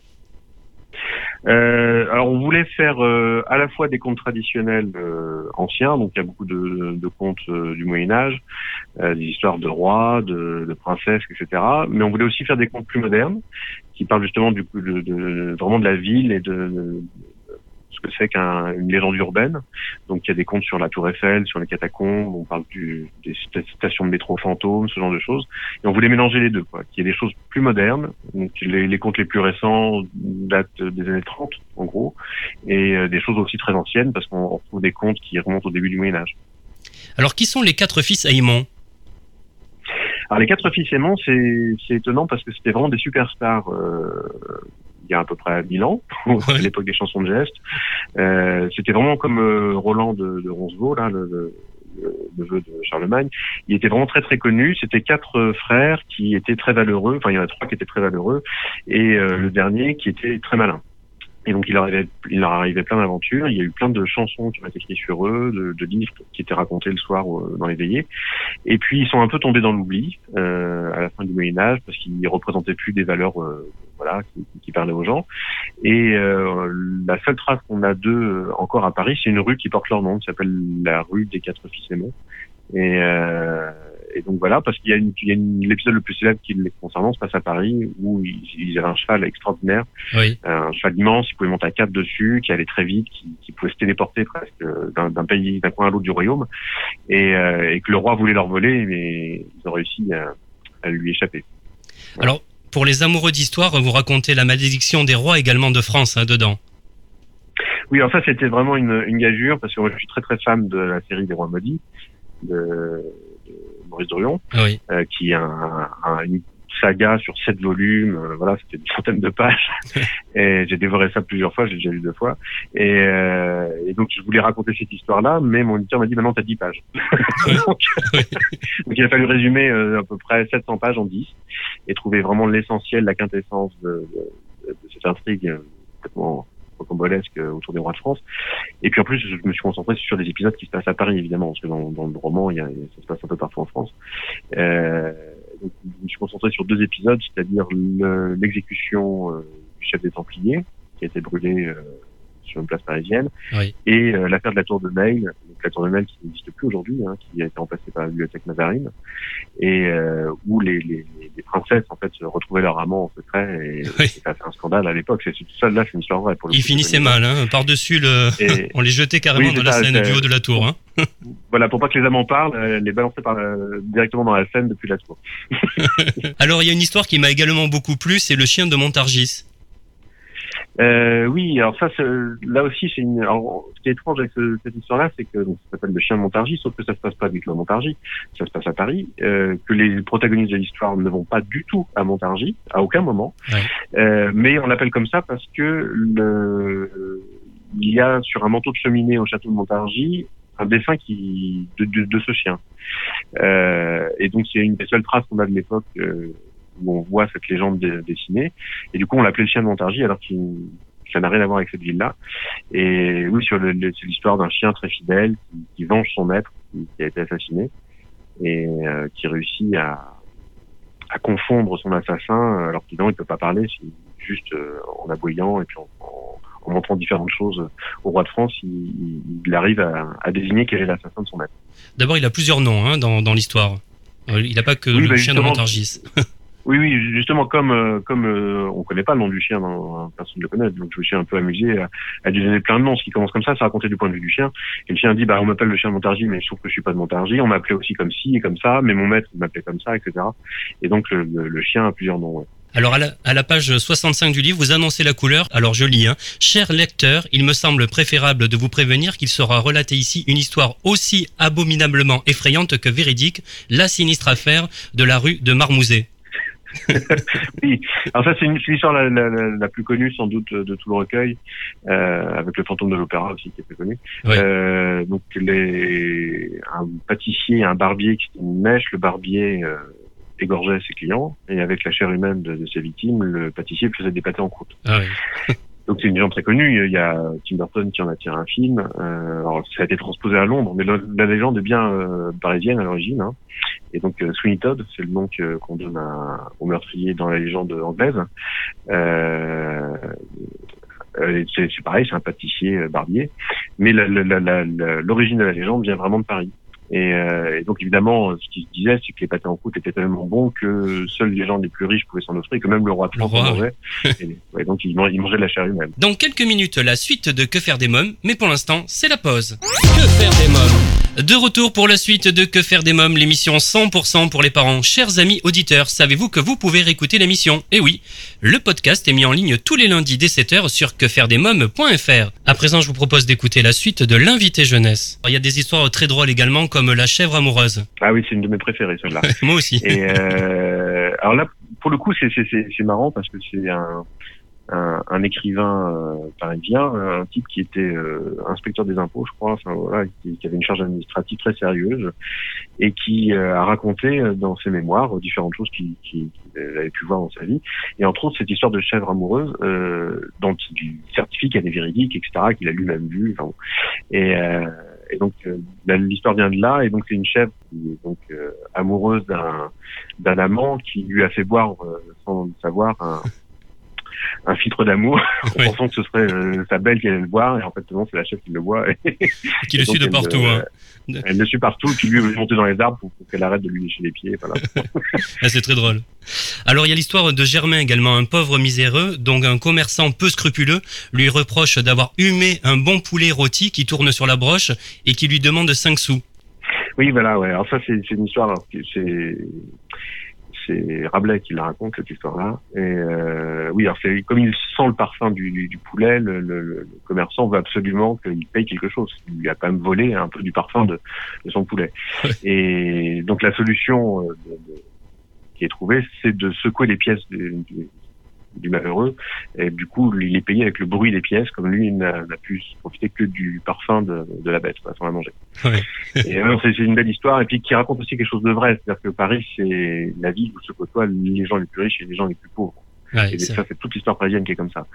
H: Euh, alors on voulait faire euh, à la fois des contes traditionnels euh, anciens, donc il y a beaucoup de, contes du Moyen Âge, des histoires de rois, de, princesses, etc. Mais on voulait aussi faire des contes plus modernes, qui parlent justement du vraiment de la ville et de ce que c'est qu'une légende urbaine. Donc il y a des contes sur la Tour Eiffel, sur les catacombes, on parle du, des sta- stations de métro fantômes, ce genre de choses. Et on voulait mélanger les deux, quoi. Qu'il y ait des choses plus modernes, donc les, les contes les plus récents datent des années 30, en gros, et euh, des choses aussi très anciennes, parce qu'on retrouve des contes qui remontent au début du Moyen Âge.
A: Alors qui sont les quatre fils Aymon?
H: Alors les quatre fils aimants, c'est c'est étonnant parce que c'était vraiment des superstars euh, il y a à peu près 1000 ans, à l'époque des chansons de geste. Euh, c'était vraiment comme euh, Roland de, de Roncevaux, là, le, le, le neveu de Charlemagne. Il était vraiment très très connu. C'était quatre euh, frères qui étaient très valeureux. Enfin, il y en a trois qui étaient très valeureux et euh, le dernier qui était très malin. Et donc il leur arrivait, il leur arrivait plein d'aventures. Il y a eu plein de chansons qui ont été écrites sur eux, de, de livres qui étaient racontés le soir euh, dans les veillées. Et puis ils sont un peu tombés dans l'oubli euh, à la fin du Moyen Âge parce qu'ils représentaient plus des valeurs, euh, voilà, qui, qui parlaient aux gens. Et euh, la seule trace qu'on a d'eux euh, encore à Paris, c'est une rue qui porte leur nom, qui s'appelle la rue des Quatre Fils Aimants. Et, euh, et donc voilà, parce qu'il y a, une, une- l'épisode le plus célèbre qui les concernant se passe à Paris, où ils, ils avaient un cheval extraordinaire,
A: Oui.
H: un cheval immense, ils pouvaient monter à quatre dessus, qui allait très vite, qui, qui pouvait se téléporter presque euh, d'un, pays, d'un coin à l'autre du royaume, et, euh, et que le roi voulait leur voler, mais ils ont réussi à, à lui échapper.
A: Alors pour les amoureux d'histoire, vous racontez la malédiction des rois également de France hein, dedans.
H: Oui, alors ça c'était vraiment une, une gageure, parce que moi je suis très très fan de la série des rois maudits, de, de Maurice Druon.
A: Oui.
H: euh, qui est un, un- une- saga sur sept volumes. euh, voilà, c'était une centaine de pages. et j'ai dévoré ça plusieurs fois. J'ai déjà lu deux fois. Et, euh, et donc je voulais raconter cette histoire-là, mais mon éditeur m'a dit maintenant t'as 10 pages. donc, donc, il a fallu résumer euh, à peu près 700 pages en 10 et trouver vraiment l'essentiel, la quintessence de, de, de cette intrigue euh, complètement rocambolesque euh, autour des rois de France. Et puis en plus, je me suis concentré sur des épisodes qui se passent à Paris, évidemment, parce que dans, dans le roman, il y a, ça se passe un peu partout en France. Euh, donc, je me suis concentré sur deux épisodes, c'est-à-dire le- l'exécution euh, du chef des Templiers, qui a été brûlé euh, sur une place parisienne,
A: Oui.
H: et l'affaire de la Tour de Mail, qui n'existe plus aujourd'hui, hein, qui a été remplacée par la bibliothèque Mazarine, et euh, où les, les, les- les princesses en fait se retrouvaient leur amant en secret, et
A: Oui.
H: ça a fait un scandale à l'époque. C'est ça, là, c'est une histoire vraie. Pour le
A: Il
H: coup,
A: finissait
H: c'est-
A: mal, hein, par-dessus le.
H: Et-
A: On les jetait carrément
H: Oui,
A: dans la scène du haut de la tour. Hein.
H: Voilà, pour pas que les amants parlent, euh, les balancer par la- directement dans la scène depuis la tour.
A: Alors il y a une histoire qui m'a également beaucoup plu, c'est le chien de Montargis.
H: Euh, oui, alors ça, là aussi, c'est une. Alors, ce qui est étrange avec ce- cette histoire-là, c'est que donc, ça s'appelle le chien de Montargis, sauf que ça se passe pas du tout à Montargis, ça se passe à Paris, euh, que les protagonistes de l'histoire ne vont pas du tout à Montargis, à aucun moment.
A: Ouais.
H: Euh, mais on l'appelle comme ça parce que le, il y a sur un manteau de cheminée au château de Montargis un dessin qui de, de, de ce chien. Euh, et donc c'est une des seules traces qu'on a de l'époque euh, où on voit cette légende dessinée. Et du coup, on l'appelait le chien de Montargis alors qu'il ça n'a rien à voir avec cette ville-là. Et oui, sur c'est l'histoire d'un chien très fidèle qui, qui venge son maître qui, qui a été assassiné et euh, qui réussit à, à confondre son assassin alors qu'évidemment il peut pas parler, juste euh, en aboyant et puis en, en- en montrant différentes choses au roi de France, il, il- il arrive à, à désigner quel est l'assassin de son maître.
A: D'abord il a plusieurs noms hein, dans, dans l'histoire. Euh, Il n'a pas que
H: Oui,
A: le
H: bah,
A: chien de. Montargis.
H: Oui, oui, justement, comme euh, comme euh, on connaît pas le nom du chien, dans, personne ne le connaît, donc je me suis un peu amusé à, à lui donner plein de noms. Ce qui commence comme ça, c'est raconter du point de vue du chien. Et le chien dit, bah on m'appelle le chien de Montargis, mais je trouve que je suis pas de Montargis. On m'appelait aussi comme ci et comme ça, mais mon maître m'appelait comme ça, etc. Et donc le, le- chien a plusieurs noms. ouais.
A: Alors à la, à la page 65 du livre, vous annoncez la couleur. Alors je lis, hein. Cher lecteur, il me semble préférable de vous prévenir qu'il sera relaté ici une histoire aussi abominablement effrayante que véridique, la sinistre affaire de la rue de Marmouzet.
H: Oui, alors ça c'est l'histoire la, la, la, la plus connue sans doute de tout le recueil, euh, avec le fantôme de l'opéra aussi qui est très connu.
A: Ouais.
H: Euh, donc les, un pâtissier et un barbier qui une mèche, le barbier euh, égorgeait ses clients et avec la chair humaine de, de ses victimes, le pâtissier faisait des pâtés en croûte.
A: Ah ouais.
H: Donc c'est une légende très connue. Il y a Tim Burton qui en a tiré un film. Euh, alors ça a été transposé à Londres, mais la, légende est bien euh, parisienne à l'origine. hein. Et donc euh, Sweeney Todd, c'est le nom qu'on donne à- au meurtrier dans la légende anglaise. Euh, euh, c'est pareil, c'est un pâtissier barbier. Mais l'origine de la légende vient vraiment de Paris. Et, euh, et donc évidemment, ce qui se disait, c'est que les pâtés en croûte étaient tellement bons que seuls les gens les plus riches pouvaient s'en offrir, et que même le roi de
A: Le
H: France en mangeait. Et, ouais, donc il mangeait de la chair humaine.
A: Dans quelques minutes, la suite de Que faire des mômes, mais pour l'instant, c'est la pause. Que faire des mômes? De retour pour la suite de Que faire des mômes, l'émission 100% pour les parents. Chers amis auditeurs, savez-vous que vous pouvez réécouter l'émission? Eh oui, le podcast est mis en ligne tous les lundis dès 7h sur quefairedesmômes.fr. À présent, je vous propose d'écouter la suite de l'invité jeunesse. Il y a des histoires très drôles également comme La chèvre amoureuse.
H: Ah oui, c'est une de mes préférées, celle-là.
A: Moi aussi.
H: Et euh, alors là, pour le coup, c'est marrant parce que c'est un un, écrivain euh, parisien, un type qui était euh, inspecteur des impôts, je crois, enfin voilà, qui, avait une charge administrative très sérieuse et qui euh, a raconté euh, dans ses mémoires euh, différentes choses qu'il avait pu voir dans sa vie, et entre autres cette histoire de chèvre amoureuse euh, dont il certifie qu'elle est véridique, etc., qu'il a lui-même vu, enfin, bon. et euh, donc euh, la- l'histoire vient de là, et donc c'est une chèvre qui est donc euh, amoureuse d'un amant qui lui a fait boire euh, sans le savoir un, un filtre d'amour en
A: Oui.
H: pensant que ce serait euh, sa belle qui allait le boire et en fait non c'est la chèvre qui le boit et,
A: Qui le suit de partout. hein.
H: elle le suit partout puis lui veut monter dans les arbres pour, pour qu'elle arrête de lui lécher les pieds voilà.
A: Ah, c'est très drôle. Alors il y a l'histoire de Germain également, un pauvre miséreux, dont un commerçant peu scrupuleux lui reproche d'avoir humé un bon poulet rôti qui tourne sur la broche et qui lui demande 5 sous.
H: oui voilà ouais alors ça c'est une histoire c'est c'est Rabelais qui la raconte cette histoire-là. Et euh, oui, alors c'est comme il sent le parfum du, du, du poulet, le, le, le commerçant veut absolument qu'il paye quelque chose. Il lui a quand même volé un peu du parfum de, de son poulet. Et donc la solution euh, de, de- qui est trouvé, c'est de secouer les pièces du, du, malheureux. Et du coup, il est payé avec le bruit des pièces, comme lui n'a n'a pu profiter que du parfum de, de la bête, quoi, sans la manger.
A: Ouais.
H: Et euh, c'est c'est une belle histoire, et puis qui raconte aussi quelque chose de vrai. C'est-à-dire que Paris, c'est la ville où se côtoient les gens les plus riches et les gens les plus pauvres.
A: Ouais,
H: Et ça, c'est toute l'histoire parisienne qui est comme ça.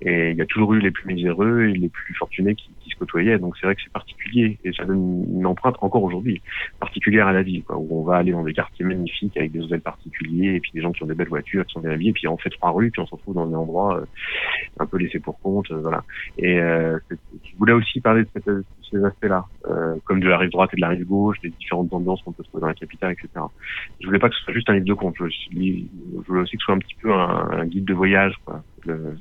H: Et il y a toujours eu les plus miséreux et les plus fortunés qui, qui se côtoyaient. Donc c'est vrai que c'est particulier et ça donne une empreinte encore aujourd'hui particulière à la ville, quoi, où on va aller dans des quartiers magnifiques avec des hôtels particuliers et puis des gens qui ont des belles voitures, qui sont bien habillés, puis on fait trois rues, puis on se retrouve dans des endroits euh, un peu laissés pour compte, euh, voilà. Et euh, je voulais aussi parler de, cette- de ces aspects-là, euh, comme de la rive droite et de la rive gauche, des différentes ambiances qu'on peut trouver dans la capitale, etc. Je voulais pas que ce soit juste un livre de contes. Je, je voulais aussi que ce soit un petit peu un, un guide de voyage. Quoi. Le-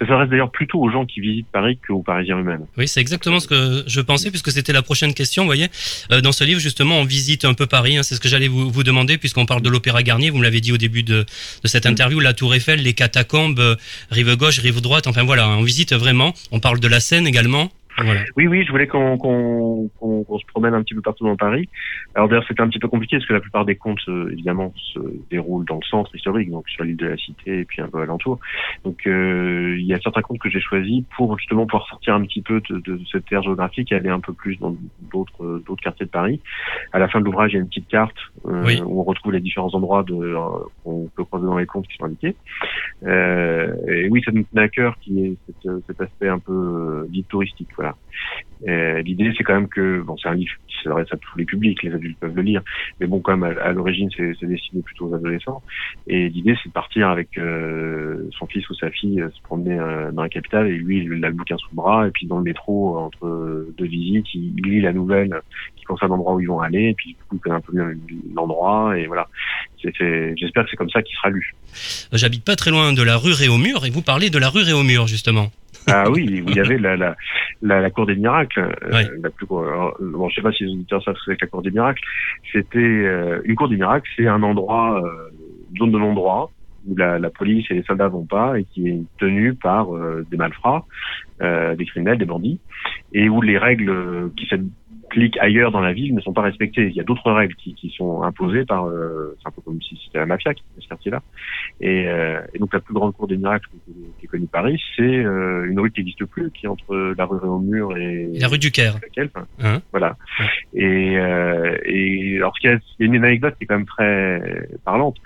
H: Ça s'adresse d'ailleurs plutôt aux gens qui visitent Paris qu'aux Parisiens eux-mêmes.
A: Oui, c'est exactement ce que je pensais, puisque c'était la prochaine question. Vous voyez, Euh, dans ce livre, justement, on visite un peu Paris. hein, c'est ce que j'allais vous, vous demander, puisqu'on parle de l'Opéra Garnier. Vous me l'avez dit au début de, de cette interview, la Tour Eiffel, les catacombes, euh, rive gauche, rive droite. Enfin voilà, on visite vraiment. On parle de la Seine également. Voilà.
H: Oui, oui, je voulais qu'on qu'on qu'on qu'on se promène un petit peu partout dans Paris. Alors d'ailleurs, c'était un petit peu compliqué parce que la plupart des contes, euh, évidemment, se déroulent dans le centre historique, donc sur l'île de la Cité et puis un peu alentour. Donc euh, il y a certains contes que j'ai choisis pour justement pouvoir sortir un petit peu de, de cette terre géographique et aller un peu plus dans d'autres d'autres quartiers de Paris. À la fin de l'ouvrage, il y a une petite carte euh,
A: Oui.
H: où on retrouve les différents endroits de euh, qu'on peut croiser dans les contes qui sont indiqués. Euh, et oui, ça nous tenait à cœur qui est cet, cet aspect un peu euh, guide touristique, Euh, L'idée, c'est quand même que bon, c'est un livre qui s'adresse à tous les publics, les adultes peuvent le lire, mais bon, quand même, à, l'origine, c'est destiné plutôt aux adolescents. Et l'idée, c'est de partir avec euh, son fils ou sa fille euh, se promener dans la capitale, et lui, il a le bouquin sous le bras, et puis dans le métro, entre deux visites, il, lit la nouvelle qui concerne l'endroit où ils vont aller, et puis du coup, il connaît un peu mieux l'endroit, et voilà. J'espère que c'est comme ça qu'il sera lu.
A: J'habite pas très loin de la rue Réaumur, et vous parlez de la rue Réaumur, justement.
H: Ah oui, vous y avez la, la, la, la cour des miracles, euh,
A: Ouais.
H: la plus alors, bon, je sais pas si les auditeurs savent ce que c'est que la cour des miracles. C'était euh, une cour des miracles, c'est un endroit, euh, zone de non-droit où la, la police et les soldats vont pas et qui est tenue par euh, des malfrats, euh, des criminels, des bandits, et où les règles euh, qui s'appliquent ailleurs dans la ville ne sont pas respectées. Il y a d'autres règles qui, qui sont imposées par, euh, c'est un peu comme si c'était la mafia qui était ce quartier-là. Et, euh, et donc la plus grande cour des miracles qui, qui est connue Paris, c'est euh, une rue qui n'existe plus, qui est entre la rue Réaumur et
A: La rue du Caire.
H: laquelle, enfin,
A: Hein
H: voilà. Et, euh, et alors, ce qu'il y a, il y a une anecdote qui est quand même très parlante,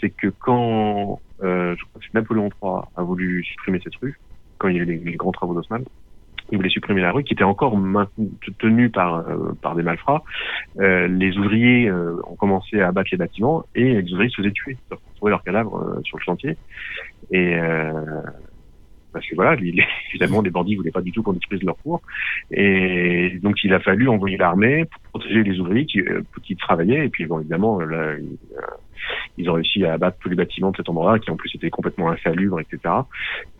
H: c'est que quand, euh, je crois que c'est Napoléon III a voulu supprimer cette rue, quand il y a eu les, les grands travaux d'Haussmann, il voulait supprimer la rue qui était encore maintenue, tenue par euh, par des malfrats. Euh, les ouvriers euh, ont commencé à abattre les bâtiments et les ouvriers se faisaient tuer, ils retrouvaient leurs cadavres sur le chantier. Et parce que voilà, évidemment, les bandits voulaient pas du tout qu'on détruise leur cours. Et donc, il a fallu envoyer l'armée pour protéger les ouvriers qui, travaillaient. Et puis, bon, évidemment, là, euh, ils ont réussi à abattre tous les bâtiments de cet endroit-là, qui en plus étaient complètement insalubres, etc.,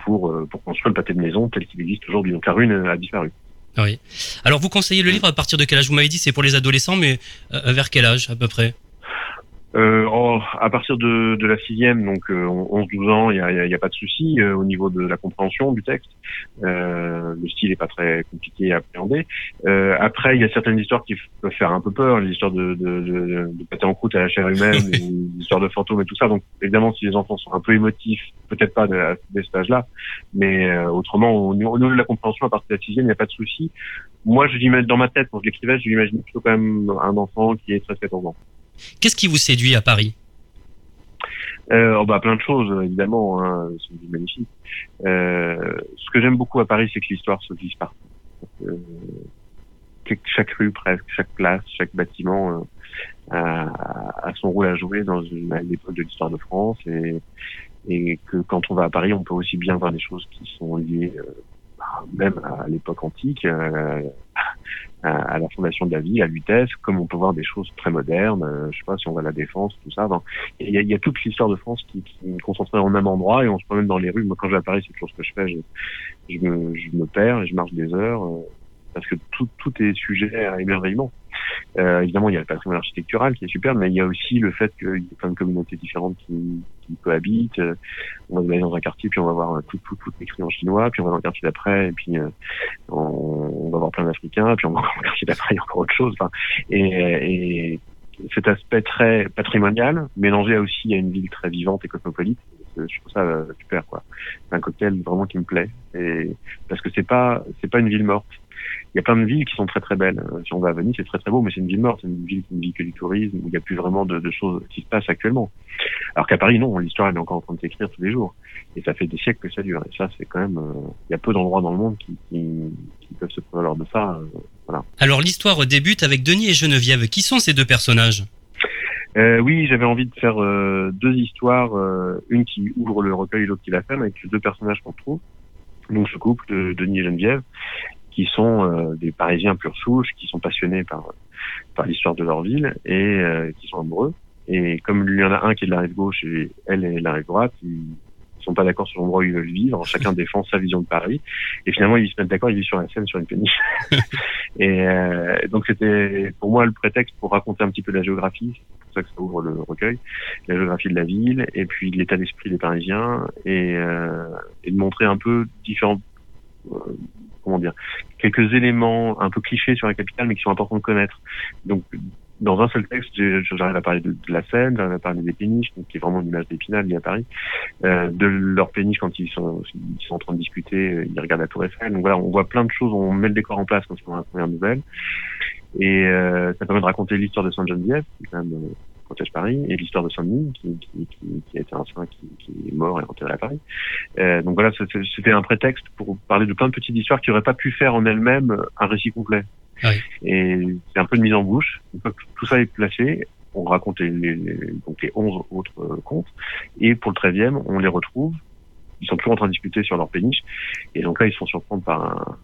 H: pour, euh, pour construire le pâté de maison tel qu'il existe aujourd'hui. Donc, la rue a disparu.
A: Oui. Alors, vous conseillez le livre à partir de quel âge? Vous m'avez dit c'est pour les adolescents, mais euh, vers quel âge à peu près?
H: Euh, oh, à partir de, de la sixième, donc euh, 11-12 ans, il n'y a, y a- pas de souci euh, au niveau de la compréhension du texte. Euh, le style est pas très compliqué à appréhender. Euh, après, il y a certaines histoires qui peuvent faire un peu peur, les histoires de, de, de, de pâté en croûte à la chair humaine, les histoires de fantômes et tout ça. Donc, évidemment, si les enfants sont un peu émotifs, peut-être pas de, à- dès cet âge-là, mais euh, autrement, au niveau, au niveau de la compréhension, à partir de la sixième, il n'y a pas de souci. Moi, je l'imagine dans ma tête, quand je l'écrivais, je l'imaginais plutôt quand même un enfant qui est 13-14 ans.
A: Qu'est-ce qui vous séduit à Paris?
H: Euh, oh bah plein de choses évidemment, hein, c'est magnifique. Euh, ce que j'aime beaucoup à Paris, c'est que l'histoire se glisse partout. Euh, que chaque rue presque, chaque place, chaque bâtiment euh, a, son rôle à jouer dans une, à l'époque de l'histoire de France et, que quand on va à Paris, on peut aussi bien voir des choses qui sont liées même à l'époque antique, euh, à, la fondation de la ville, à Lutèce, comme on peut voir des choses très modernes. euh, je sais pas si on va à la Défense, tout ça. il y, a, y a toute l'histoire de France qui, qui est concentrée en un endroit et on se promène dans les rues. Moi, quand je vais à Paris, c'est toujours ce que je fais. Je, je, me, je me perds et je marche des heures euh, parce que tout, tout est sujet à émerveillement. Euh, évidemment, il y a le patrimoine architectural qui est super, mais il y a aussi le fait qu'il y a plein de communautés différentes qui, qui cohabitent. On va aller dans un quartier, puis on va voir tout, tout, tout écrit en chinois, puis on va dans le quartier d'après, et puis euh, on, on va voir plein d'Africains, puis on va dans le quartier d'après, il y a encore autre chose. Enfin, et, et cet aspect très patrimonial mélangé aussi à une ville très vivante et cosmopolite. Je trouve ça euh, super quoi. C'est un cocktail vraiment qui me plaît et parce que c'est pas c'est pas une ville morte. Il y a plein de villes qui sont très très belles. Euh, Si on va à Venise, c'est très très beau, mais c'est une ville morte, c'est une ville qui ne vit que du tourisme où il n'y a plus vraiment de, de choses qui se passent actuellement. Alors qu'à Paris, non, l'histoire elle est encore en train de s'écrire tous les jours et ça fait des siècles que ça dure. Et ça, c'est quand même euh, il y a peu d'endroits dans le monde qui, qui, qui peuvent se prévaloir de ça. euh, voilà.
A: Alors l'histoire débute avec Denis et Geneviève. Qui sont ces deux personnages?
H: Euh, oui, j'avais envie de faire euh, deux histoires, euh, une qui ouvre le recueil et l'autre qui la ferme, avec deux personnages qu'on trouve. Donc ce couple de Denis et Geneviève, qui sont euh, des Parisiens pure souche, qui sont passionnés par par l'histoire de leur ville et euh, qui sont amoureux. Et comme il y en a un qui est de la rive gauche et elle est de la rive droite, ils sont pas d'accord sur l'endroit où ils veulent vivre. Chacun défend sa vision de Paris. Et finalement, ils se mettent d'accord, ils vivent sur la Seine, sur une péniche. et euh, donc c'était pour moi le prétexte pour raconter un petit peu de la géographie. C'est pour ça que ça ouvre le recueil, la géographie de la ville et puis l'état d'esprit des Parisiens et, euh, et de montrer un peu différents euh, comment dire quelques éléments un peu clichés sur la capitale mais qui sont importants de connaître. Donc dans un seul texte, j'arrive à parler de, la Seine, j'arrive à parler des péniches, donc qui est vraiment une image d'épinal liée à Paris, euh, de leur péniche quand ils sont, ils sont en train de discuter, ils regardent la Tour Eiffel. Donc voilà, on voit plein de choses, on met le décor en place quand on a la première nouvelle. Et euh, ça permet de raconter l'histoire de Sainte-Geneviève, qui quand même euh, protège Paris, et l'histoire de Saint-Denis, qui, qui, qui, qui a été un saint qui, est mort et enterré à Paris. Euh, donc voilà, c'était un prétexte pour parler de plein de petites histoires qui n'auraient pas pu faire en elles-mêmes un récit complet.
A: Oui.
H: Et c'est un peu de mise en bouche. Une fois que tout ça est placé, on raconte les, les- les- donc les 11 autres contes. Et pour le 13e, on les retrouve. Ils sont toujours en train de discuter sur leur péniche. Et donc là, ils se font surprendre par un,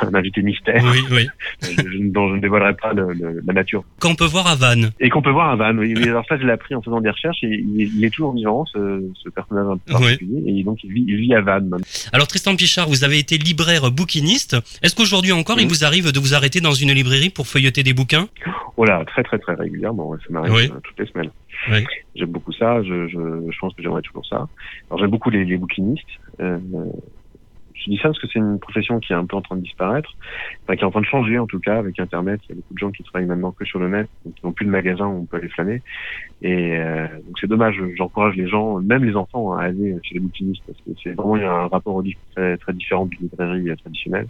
H: un invité mystère
A: Oui, oui.
H: je- dont je ne dévoilerai pas le- le- la nature.
A: Qu'on peut voir à Vannes.
H: Et qu'on peut voir à Vannes. Oui, alors ça, je l'ai appris en faisant des recherches. Et il, est- il est toujours vivant, ce, ce personnage un peu
A: Oui.
H: particulier. Et donc, il vit, il vit à Vannes.
A: Alors Tristan Pichard, vous avez été libraire bouquiniste. Est-ce qu'aujourd'hui encore,
H: Oui.
A: il vous arrive de vous arrêter dans une librairie pour feuilleter des bouquins?
H: Oh là, très très très régulièrement. Ça m'arrive
A: Oui.
H: euh, toutes les semaines.
A: Oui.
H: J'aime beaucoup ça. Je, je, je pense que j'aimerais toujours ça. Alors j'aime beaucoup les, les bouquinistes. Euh, je dis ça parce que c'est une profession qui est un peu en train de disparaître, enfin, qui est en train de changer en tout cas avec Internet. Il y a beaucoup de gens qui travaillent maintenant que sur le net, donc qui n'ont plus de magasin où on peut aller flâner. Et euh, donc c'est dommage. J'encourage les gens, même les enfants, à aller chez les bouquinistes parce que c'est vraiment il y a un rapport au livre très très différent d'une librairie euh, traditionnelle.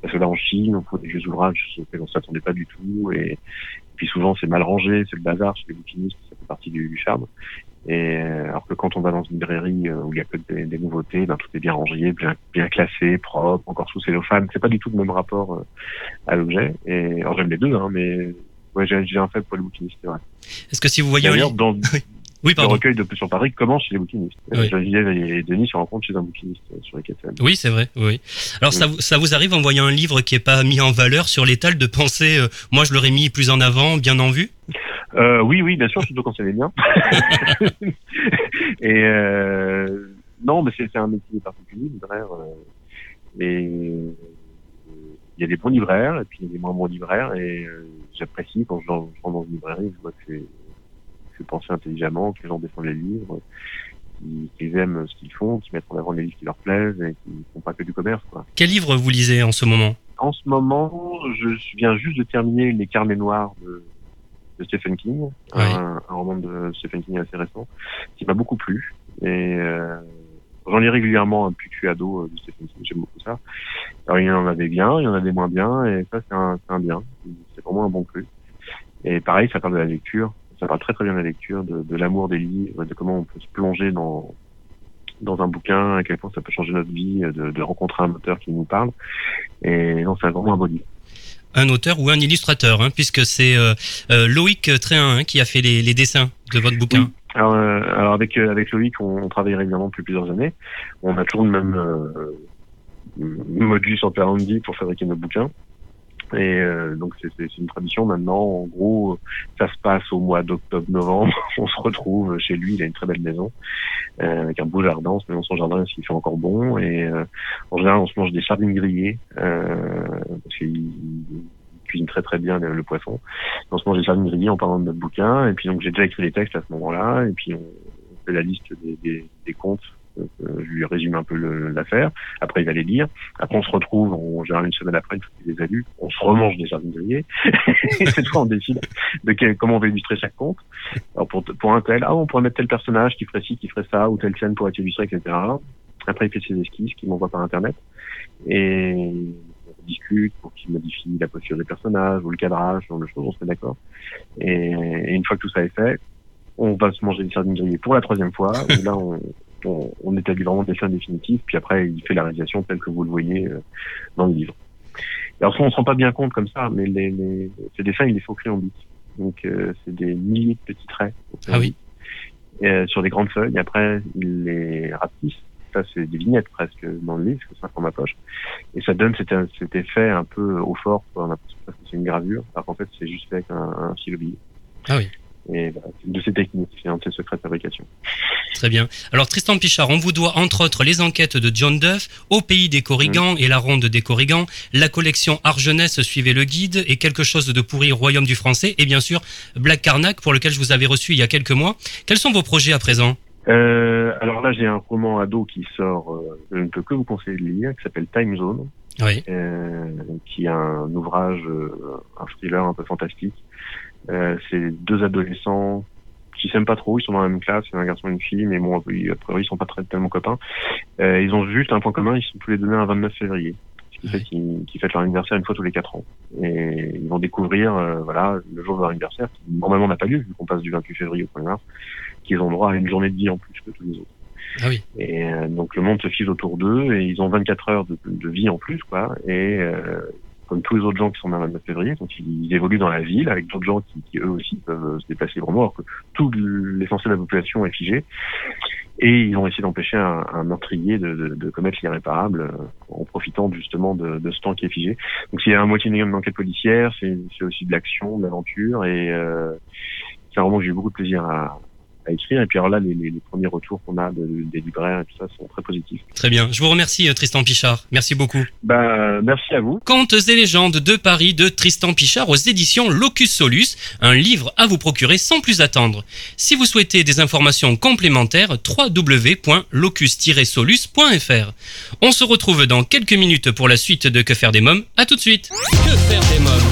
H: Parce que là en Chine, on trouve des vieux ouvrages auxquels on s'attendait pas du tout et puis souvent c'est mal rangé, c'est le bazar chez les bouquinistes, ça fait partie du, du charme. Et euh, alors que quand on va dans une librairie euh, où il y a que des, des nouveautés, ben, tout est bien rangé, bien, bien classé, propre, encore sous cellophane. C'est pas du tout le même rapport euh, à l'objet. Et alors j'aime les deux, hein, mais ouais, j'ai un fait pour les bouquinistes, c'est vrai.
A: Est-ce que si vous voyez un
H: D'ailleurs,
A: livre...
H: dans
A: Oui,
H: le
A: pardon.
H: recueil de sur Paris commence chez les bouquinistes.
A: Oui.
H: Geneviève et Denis se rencontrent chez un bouquiniste euh, sur les Seine.
A: Oui, c'est vrai. Oui. Alors ça, vous- ça vous arrive en voyant un livre qui est pas mis en valeur sur l'étal de penser, euh, moi je l'aurais mis plus en avant, bien en vue.
H: Euh, oui, oui, bien sûr, surtout quand ça va bien. et euh, non, mais c'est c'est un métier particulier, libraire. euh, et euh, il y a des bons libraires et puis il y a des moins bons libraires. Et euh, j'apprécie quand je, je rentre dans une librairie, je vois que c'est c'est pensé intelligemment, que les gens défendent les livres, qu'ils aiment ce qu'ils font, qu'ils mettent en avant les livres qui leur plaisent et qui font pas que du commerce. Quoi.
A: Quel livre vous lisez en ce moment?
H: En ce moment, je viens juste de terminer Les Carnets Noirs de, de Stephen King, un, un roman de Stephen King assez récent, qui m'a beaucoup plu. Et euh, j'en lis régulièrement un puis tu ado euh, de Stephen King, j'aime beaucoup ça. Alors il y en a des biens, il y en a des moins bien, et ça c'est un, un bien. C'est vraiment un bon cru. Et pareil, ça parle de la lecture, ça parle très très bien de la lecture, de, de l'amour des livres, de comment on peut se plonger dans dans un bouquin, à quel point ça peut changer notre vie, de, de rencontrer un auteur qui nous parle. Et non, c'est vraiment un beau livre.
A: Un auteur ou un illustrateur, hein, puisque c'est euh, euh, Loïc Tréhin hein, qui a fait les, les dessins de votre bouquin.
H: Alors, euh, alors avec avec Loïc, on, on travaille régulièrement depuis plusieurs années. On a toujours le même modus operandi pour fabriquer nos bouquins. Et euh, donc c'est une tradition maintenant. En gros, ça se passe au mois d'octobre-novembre. On se retrouve chez lui. Il a une très belle maison euh, avec un beau jardin. On se met dans son jardin s'il fait encore bon. Et euh, en général, on se mange des sardines grillées euh, parce qu'il il cuisine très très bien le, poisson. On se mange des sardines grillées en parlant de notre bouquin. Et puis donc j'ai déjà écrit les textes à ce moment-là. Et puis on fait la liste des, des, des contes je lui résume un peu l'affaire. Après, il va les lire. Après, on se retrouve, on gère une semaine après, une fois qu'il les a lus, on se remange des grillées. et cette fois, on décide de comment on va illustrer chaque conte. Alors, pour, pour un tel, ah, on pourrait mettre tel personnage qui ferait ci, qui ferait ça, ou telle scène pourrait être illustrée, etc. Après, il fait ses esquisses qu'il m'envoie par Internet. Et on discute pour qu'il modifie la posture des personnages ou le cadrage, genre de choses, on se met d'accord. Et, et, une fois que tout ça est fait, on va se manger des sardines grillées pour la troisième fois, où là, on, on, on établit vraiment des fins définitives, puis après, il fait la réalisation telle que vous le voyez euh, dans le livre. alors, ça, on se rend pas bien compte comme ça, mais les, les, ces dessins, il les faut créer en bits. Donc, euh, c'est des milliers de petits traits.
A: Ah oui.
H: Euh, sur des grandes feuilles. Après, il les rapetisse. Ça, c'est des vignettes presque dans le livre, c'est ça pour ma poche. Et ça donne cet, cet effet un peu au fort. On a l'impression que c'est une gravure, alors qu'en fait, c'est juste fait avec un, un stylo billet.
A: Ah oui.
H: Et bah, de ces techniques, c'est un de ses secrets de fabrication.
A: Très bien. Alors Tristan Pichard, on vous doit entre autres les enquêtes de John Duff, Au pays des Corrigans
H: Mmh.
A: et la ronde des Corrigans, la collection Arjeunesse Suivez le guide et quelque chose de pourri Royaume du français et bien sûr Black Carnac pour lequel je vous avais reçu il y a quelques mois. Quels sont vos projets à présent?
H: Euh, alors là, j'ai un roman ado qui sort, euh, je ne peux que vous conseiller de lire, qui s'appelle Time Zone,
A: Oui.
H: euh, qui est un ouvrage, euh, un thriller un peu fantastique. Euh, c'est deux adolescents qui s'aiment pas trop, ils sont dans la même classe, c'est un garçon et une fille, mais bon, a priori, ils sont pas très tellement copains. Euh, ils ont juste un point commun, ils sont tous les deux nés un 29 février, ce qui fait qu'ils qu'ils fêtent leur anniversaire une fois tous les quatre ans. Et ils vont découvrir, euh, voilà, le jour de leur anniversaire, qui normalement n'a pas lieu, vu qu'on passe du 28 février au 1er mars, qu'ils ont droit à une journée de vie en plus que tous les autres.
A: Ah oui.
H: Et euh, donc le monde se fige autour d'eux et ils ont 24 heures de, de vie en plus, quoi. Et euh, comme tous les autres gens qui sont nés le 29 février, donc ils, évoluent dans la ville avec d'autres gens qui, qui, eux aussi peuvent se déplacer librement, alors que tout l'essentiel de la population est figé. Et ils ont essayé d'empêcher un, meurtrier de, de, de commettre l'irréparable euh, en profitant justement de, de ce temps qui est figé. Donc c'est à moitié une enquête policière, c'est aussi de l'action, de l'aventure et euh, c'est roman que j'ai eu beaucoup de plaisir à, à écrire. Et puis alors là, les, les, les premiers retours qu'on a de, des libraires et tout ça sont très positifs.
A: Très bien. Je vous remercie euh, Tristan Pichard. Merci beaucoup.
H: Bah, merci à vous.
A: Contes et légendes de Paris de Tristan Pichard aux éditions Locus Solus, un livre à vous procurer sans plus attendre. Si vous souhaitez des informations complémentaires, www.locus-solus.fr. On se retrouve dans quelques minutes pour la suite de Que faire des mômes. À tout de suite. Que faire des mômes?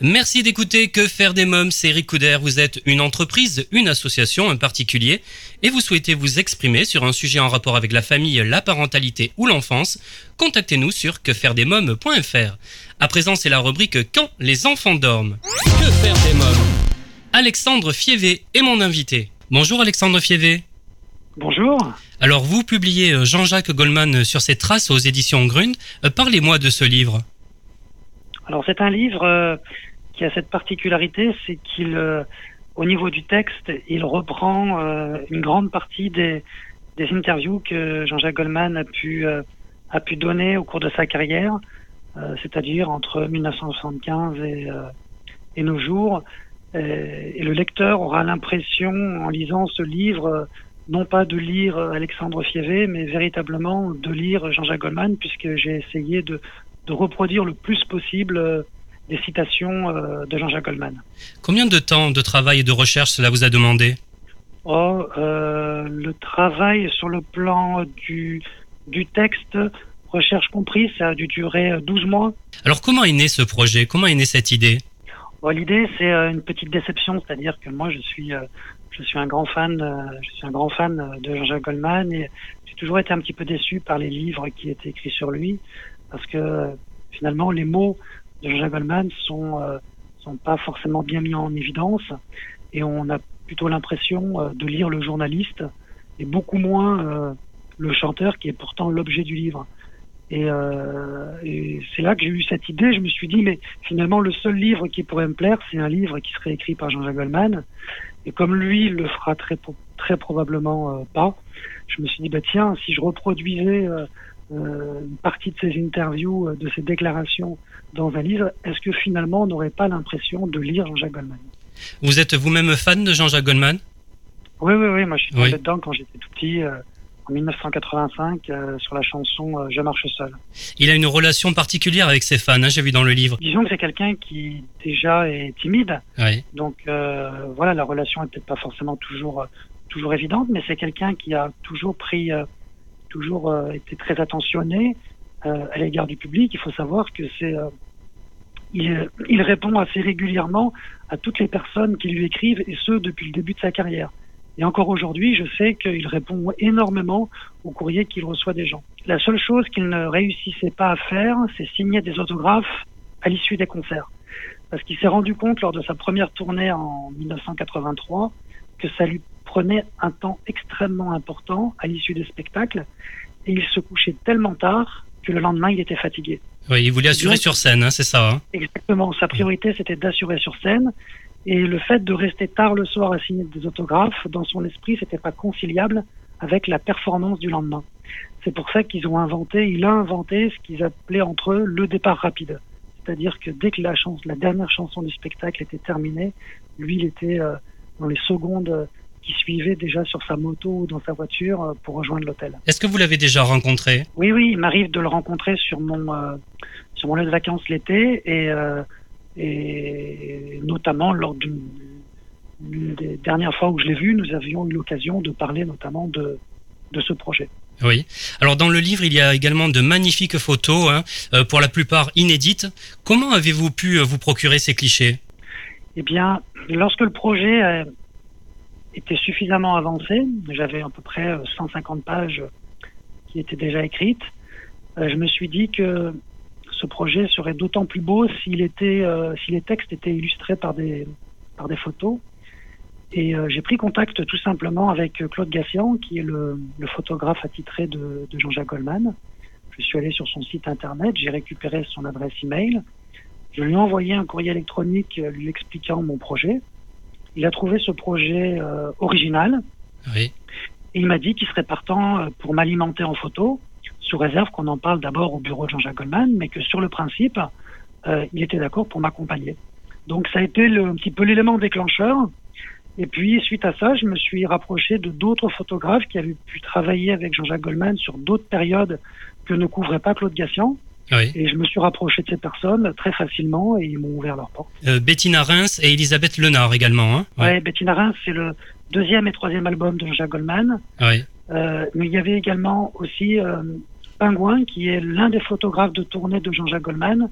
A: Merci d'écouter Que faire des mômes, c'est Eric Couder. Vous êtes une entreprise, une association, un particulier, et vous souhaitez vous exprimer sur un sujet en rapport avec la famille, la parentalité ou l'enfance? Contactez-nous sur quefairedesmômes.fr. À présent, c'est la rubrique Quand les enfants dorment. Que faire des mômes? Alexandre Fievé est mon invité. Bonjour Alexandre Fievé.
I: Bonjour.
A: Alors vous publiez euh, Jean-Jacques Goldman sur ses traces aux éditions Grund. Euh, Parlez-moi de ce livre.
I: Alors c'est un livre euh, qui a cette particularité, c'est qu'il, euh, au niveau du texte, il reprend euh, une grande partie des, des interviews que Jean-Jacques Goldman a pu, a pu donner au cours de sa carrière, c'est-à-dire entre 1975 et, et nos jours. Et, et le lecteur aura l'impression, en lisant ce livre, non pas de lire Alexandre Fievé, mais véritablement de lire Jean-Jacques Goldman, puisque j'ai essayé de, de reproduire le plus possible euh, des citations euh, de Jean-Jacques Goldman.
A: Combien de temps de travail et de recherche cela vous a demandé?
I: Oh, euh, le travail sur le plan du, du texte, recherche comprise, ça a dû durer euh, 12 mois.
A: Alors comment est né ce projet? Comment est née cette idée?
I: Bon, L'idée, c'est euh, une petite déception, c'est-à-dire que moi, je suis, euh, je suis un grand fan, euh, je suis un grand fan euh, de Jean-Jacques Goldman et j'ai toujours été un petit peu déçu par les livres qui étaient écrits sur lui, parce que finalement, les mots de Jean-Jacques Goldman sont, euh, sont pas forcément bien mis en évidence et on a plutôt l'impression euh, de lire le journaliste et beaucoup moins euh, le chanteur qui est pourtant l'objet du livre. Et, et c'est là que j'ai eu cette idée. Je me suis dit, mais finalement, le seul livre qui pourrait me plaire, c'est un livre qui serait écrit par Jean-Jacques Goldman. Et comme lui le fera très, très probablement pas, je me suis dit, bah tiens, si je reproduisais une partie de ses interviews, euh, de ses déclarations dans un livre, est-ce que finalement on n'aurait pas l'impression de lire Jean-Jacques Goldman?
A: Vous êtes vous-même fan de Jean-Jacques Goldman?
I: Oui, oui, oui, moi je suis tombé
A: Oui.
I: dedans quand j'étais tout petit, euh, en 1985, euh, sur la chanson euh, Je marche seul.
A: Il a une relation particulière avec ses fans, hein, j'ai vu dans le livre.
I: Disons que c'est quelqu'un qui déjà est timide,
A: Oui.
I: donc euh, voilà, la relation est peut-être pas forcément toujours euh, toujours évidente, mais c'est quelqu'un qui a toujours pris euh, toujours euh, été très attentionné euh, à l'égard du public. Il faut savoir que c'est euh, il, il répond assez régulièrement à toutes les personnes qui lui écrivent et ce depuis le début de sa carrière. Et encore aujourd'hui, je sais qu'il répond énormément aux courriers qu'il reçoit des gens. La seule chose qu'il ne réussissait pas à faire, c'est signer des autographes à l'issue des concerts. Parce qu'il s'est rendu compte lors de sa première tournée en 1983 que ça lui prenait un temps extrêmement important à l'issue des spectacles et il se couchait tellement tard que le lendemain il était fatigué.
A: Oui, il voulait assurer
I: Donc-
A: sur scène, hein, c'est ça. hein.
I: Exactement. Sa priorité, c'était d'assurer sur scène. Et le fait de rester tard le soir à signer des autographes, dans son esprit, c'était pas conciliable avec la performance du lendemain. C'est pour ça qu'ils ont inventé, il a inventé ce qu'ils appelaient entre eux le départ rapide. C'est-à-dire que dès que la, chance, la dernière chanson du spectacle était terminée, lui, il était euh, dans les secondes qui suivaient déjà sur sa moto ou dans sa voiture euh, pour rejoindre l'hôtel.
A: Est-ce que vous l'avez déjà rencontré?
I: Oui, oui, il m'arrive de le rencontrer sur mon euh, sur mon lieu de vacances l'été et euh, et notamment lors d'une des dernières fois où je l'ai vu, nous avions eu l'occasion de parler notamment de de ce projet.
A: Oui. Alors dans le livre, il y a également de magnifiques photos, hein, euh, pour la plupart inédites. Comment avez-vous pu vous procurer ces clichés?
I: Eh bien, lorsque le projet était suffisamment avancé, j'avais à peu près euh, 150 pages qui étaient déjà écrites, euh, je me suis dit que ce projet serait d'autant plus beau s'il était, euh, si les textes étaient illustrés par des, par des photos. Et euh, j'ai pris contact tout simplement avec euh, Claude Gassian, qui est le, photographe attitré de, de Jean-Jacques Goldman. Je suis allé sur son site internet, j'ai récupéré son adresse email. Je lui ai envoyé un courrier électronique euh, lui expliquant mon projet. Il a trouvé ce projet euh, original
A: Oui.
I: et il m'a dit qu'il serait partant euh, pour m'alimenter en photo, sous réserve qu'on en parle d'abord au bureau de Jean-Jacques Goldman, mais que sur le principe, euh, il était d'accord pour m'accompagner. Donc ça a été le, un petit peu l'élément déclencheur. Et puis suite à ça, je me suis rapproché de d'autres photographes qui avaient pu travailler avec Jean-Jacques Goldman sur d'autres périodes que ne couvrait pas Claude Gassian.
A: Oui.
I: Et je me suis rapproché de ces personnes très facilement et ils m'ont ouvert leurs portes.
A: Euh, Bettina Reims et Elisabeth Lenard également. Hein
I: Ouais, Bettina Reims, c'est le deuxième et troisième album de Jean-Jacques Goldman.
A: Oui.
I: Euh, mais il y avait également aussi euh, Pingouin, qui est l'un des photographes de tournée de Jean-Jacques Goldman.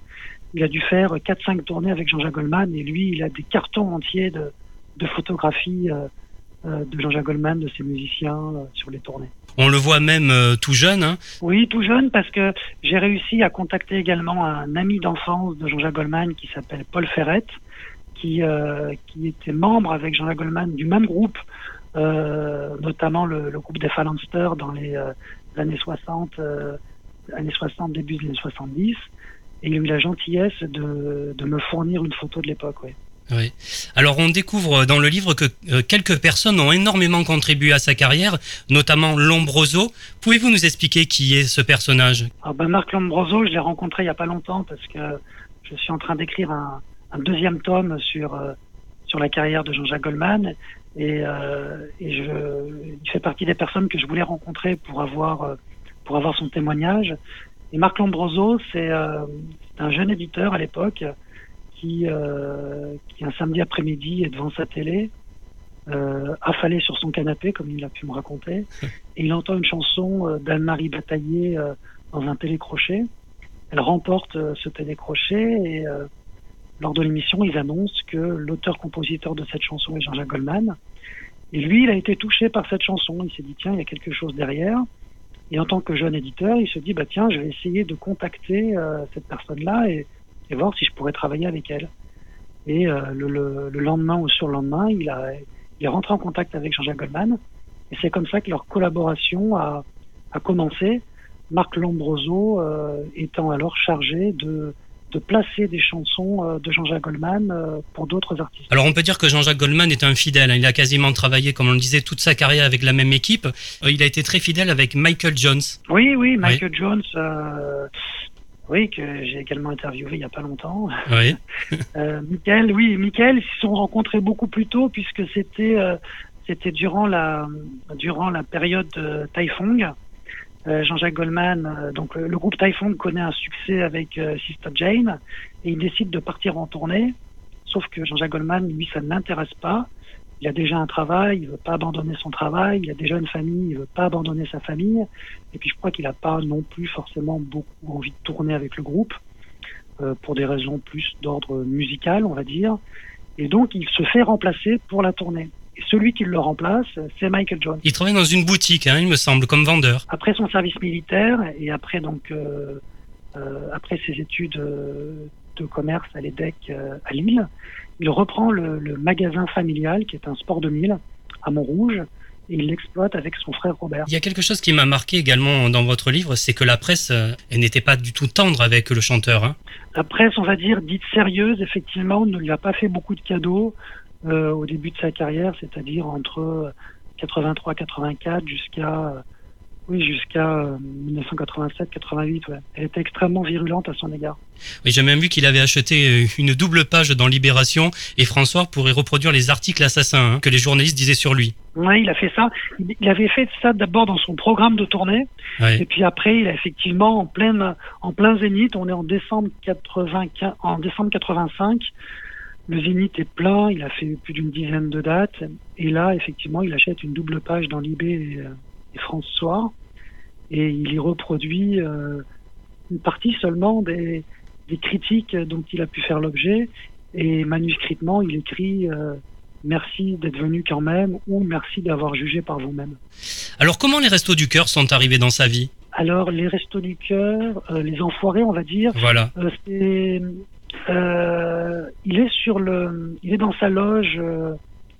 I: Il a dû faire 4-5 tournées avec Jean-Jacques Goldman et lui, il a des cartons entiers de, de photographies euh, euh, de Jean-Jacques Goldman, de ses musiciens euh, sur les tournées.
A: On le voit même euh, tout jeune. Hein
I: Oui, tout jeune, parce que j'ai réussi à contacter également un ami d'enfance de Jean-Jacques Goldman qui s'appelle Paul Ferret, qui, euh, qui était membre avec Jean-Jacques Goldman du même groupe, euh, notamment le, groupe des Phalansters dans les euh, années 60, euh, années 60, début des années 70. Et il a eu la gentillesse de, de me fournir une photo de l'époque, oui.
A: Oui. Alors on découvre dans le livre que euh, quelques personnes ont énormément contribué à sa carrière, notamment Lombroso. Pouvez-vous nous expliquer qui est ce personnage?
I: Alors ben Marc Lombroso, je l'ai rencontré il y a pas longtemps parce que je suis en train d'écrire un, deuxième tome sur euh, sur la carrière de Jean-Jacques Goldman et, euh, il fait partie des personnes que je voulais rencontrer pour avoir pour avoir son témoignage. Et Marc Lombroso, c'est un jeune éditeur à l'époque qui, euh, qui un samedi après-midi est devant sa télé, euh, affalé sur son canapé, comme il a pu me raconter, et il entend une chanson euh, d'Anne-Marie Bataillé dans un télécrochet. Elle remporte ce télécrochet et lors de l'émission, ils annoncent que l'auteur-compositeur de cette chanson est Jean-Jacques Goldman. Et lui, il a été touché par cette chanson. Il s'est dit, tiens, il y a quelque chose derrière. Et en tant que jeune éditeur, il se dit, bah tiens, je vais essayer de contacter euh, cette personne-là et, et voir si je pourrais travailler avec elle. Et euh, le, le, le lendemain ou sur le lendemain, il, a, il est rentré en contact avec Jean-Jacques Goldman. Et c'est comme ça que leur collaboration a, a commencé. Marc Lombroso euh, étant alors chargé de, de placer des chansons euh, de Jean-Jacques Goldman pour d'autres artistes.
A: Alors on peut dire que Jean-Jacques Goldman est un fidèle. hein. Il a quasiment travaillé, comme on le disait, toute sa carrière avec la même équipe. Il a été très fidèle avec Michael Jones.
I: Oui, oui, Michael Jones, euh, oui, que j'ai également interviewé il n'y a pas longtemps.
A: Oui.
I: Euh, Michael, oui, Michael, ils se sont rencontrés beaucoup plus tôt puisque c'était euh, c'était durant la durant la période de Taifong. Euh, Jean-Jacques Goldman, euh, donc le, le groupe Taifong connaît un succès avec euh, Sister Jane et il décide de partir en tournée. Sauf que Jean-Jacques Goldman, lui, ça ne l'intéresse pas il a déjà un travail, il veut pas abandonner son travail, il a déjà une famille, il veut pas abandonner sa famille. Et puis je crois qu'il a pas non plus forcément beaucoup envie de tourner avec le groupe euh, pour des raisons plus d'ordre musical, on va dire. Et donc il se fait remplacer pour la tournée. Et celui qui le remplace, c'est Michael Jones.
A: Il travaille dans une boutique, hein, il me semble, comme vendeur.
I: Après son service militaire et après donc euh, euh, après ses études de commerce à l'EDEC à Lille, il reprend le, le magasin familial qui est un sport de mille à Montrouge et il l'exploite avec son frère Robert.
A: Il y a quelque chose qui m'a marqué également dans votre livre, c'est que la presse, euh, elle n'était pas du tout tendre avec le chanteur. Hein.
I: La presse, on va dire, dite sérieuse, effectivement, ne lui a pas fait beaucoup de cadeaux euh, au début de sa carrière, c'est-à-dire entre 83-84 jusqu'à euh, oui, jusqu'à euh, 1987-88. Ouais. Elle était extrêmement virulente à son égard.
A: Oui, j'ai même vu qu'il avait acheté euh, une double page dans Libération et François pourrait reproduire les articles assassins hein, que les journalistes disaient sur lui.
I: Oui, il a fait ça. Il avait fait ça d'abord dans son programme de tournée,
A: Ouais.
I: et puis après, il a effectivement en plein en plein zénith. On est en décembre 95, en décembre 85. Le zénith est plein. Il a fait plus d'une dizaine de dates, et là, effectivement, il achète une double page dans Libé et, euh, et il y reproduit euh, une partie seulement des, des critiques dont il a pu faire l'objet, et manuscritement, il écrit. euh, Merci d'être venu quand même ou merci d'avoir jugé par vous-même.
A: Alors comment les restos du cœur sont arrivés dans sa vie?
I: Alors, les restos du cœur, euh, les enfoirés, on va dire,
A: Voilà.
I: euh, c'est, euh, il est sur le, il est dans sa loge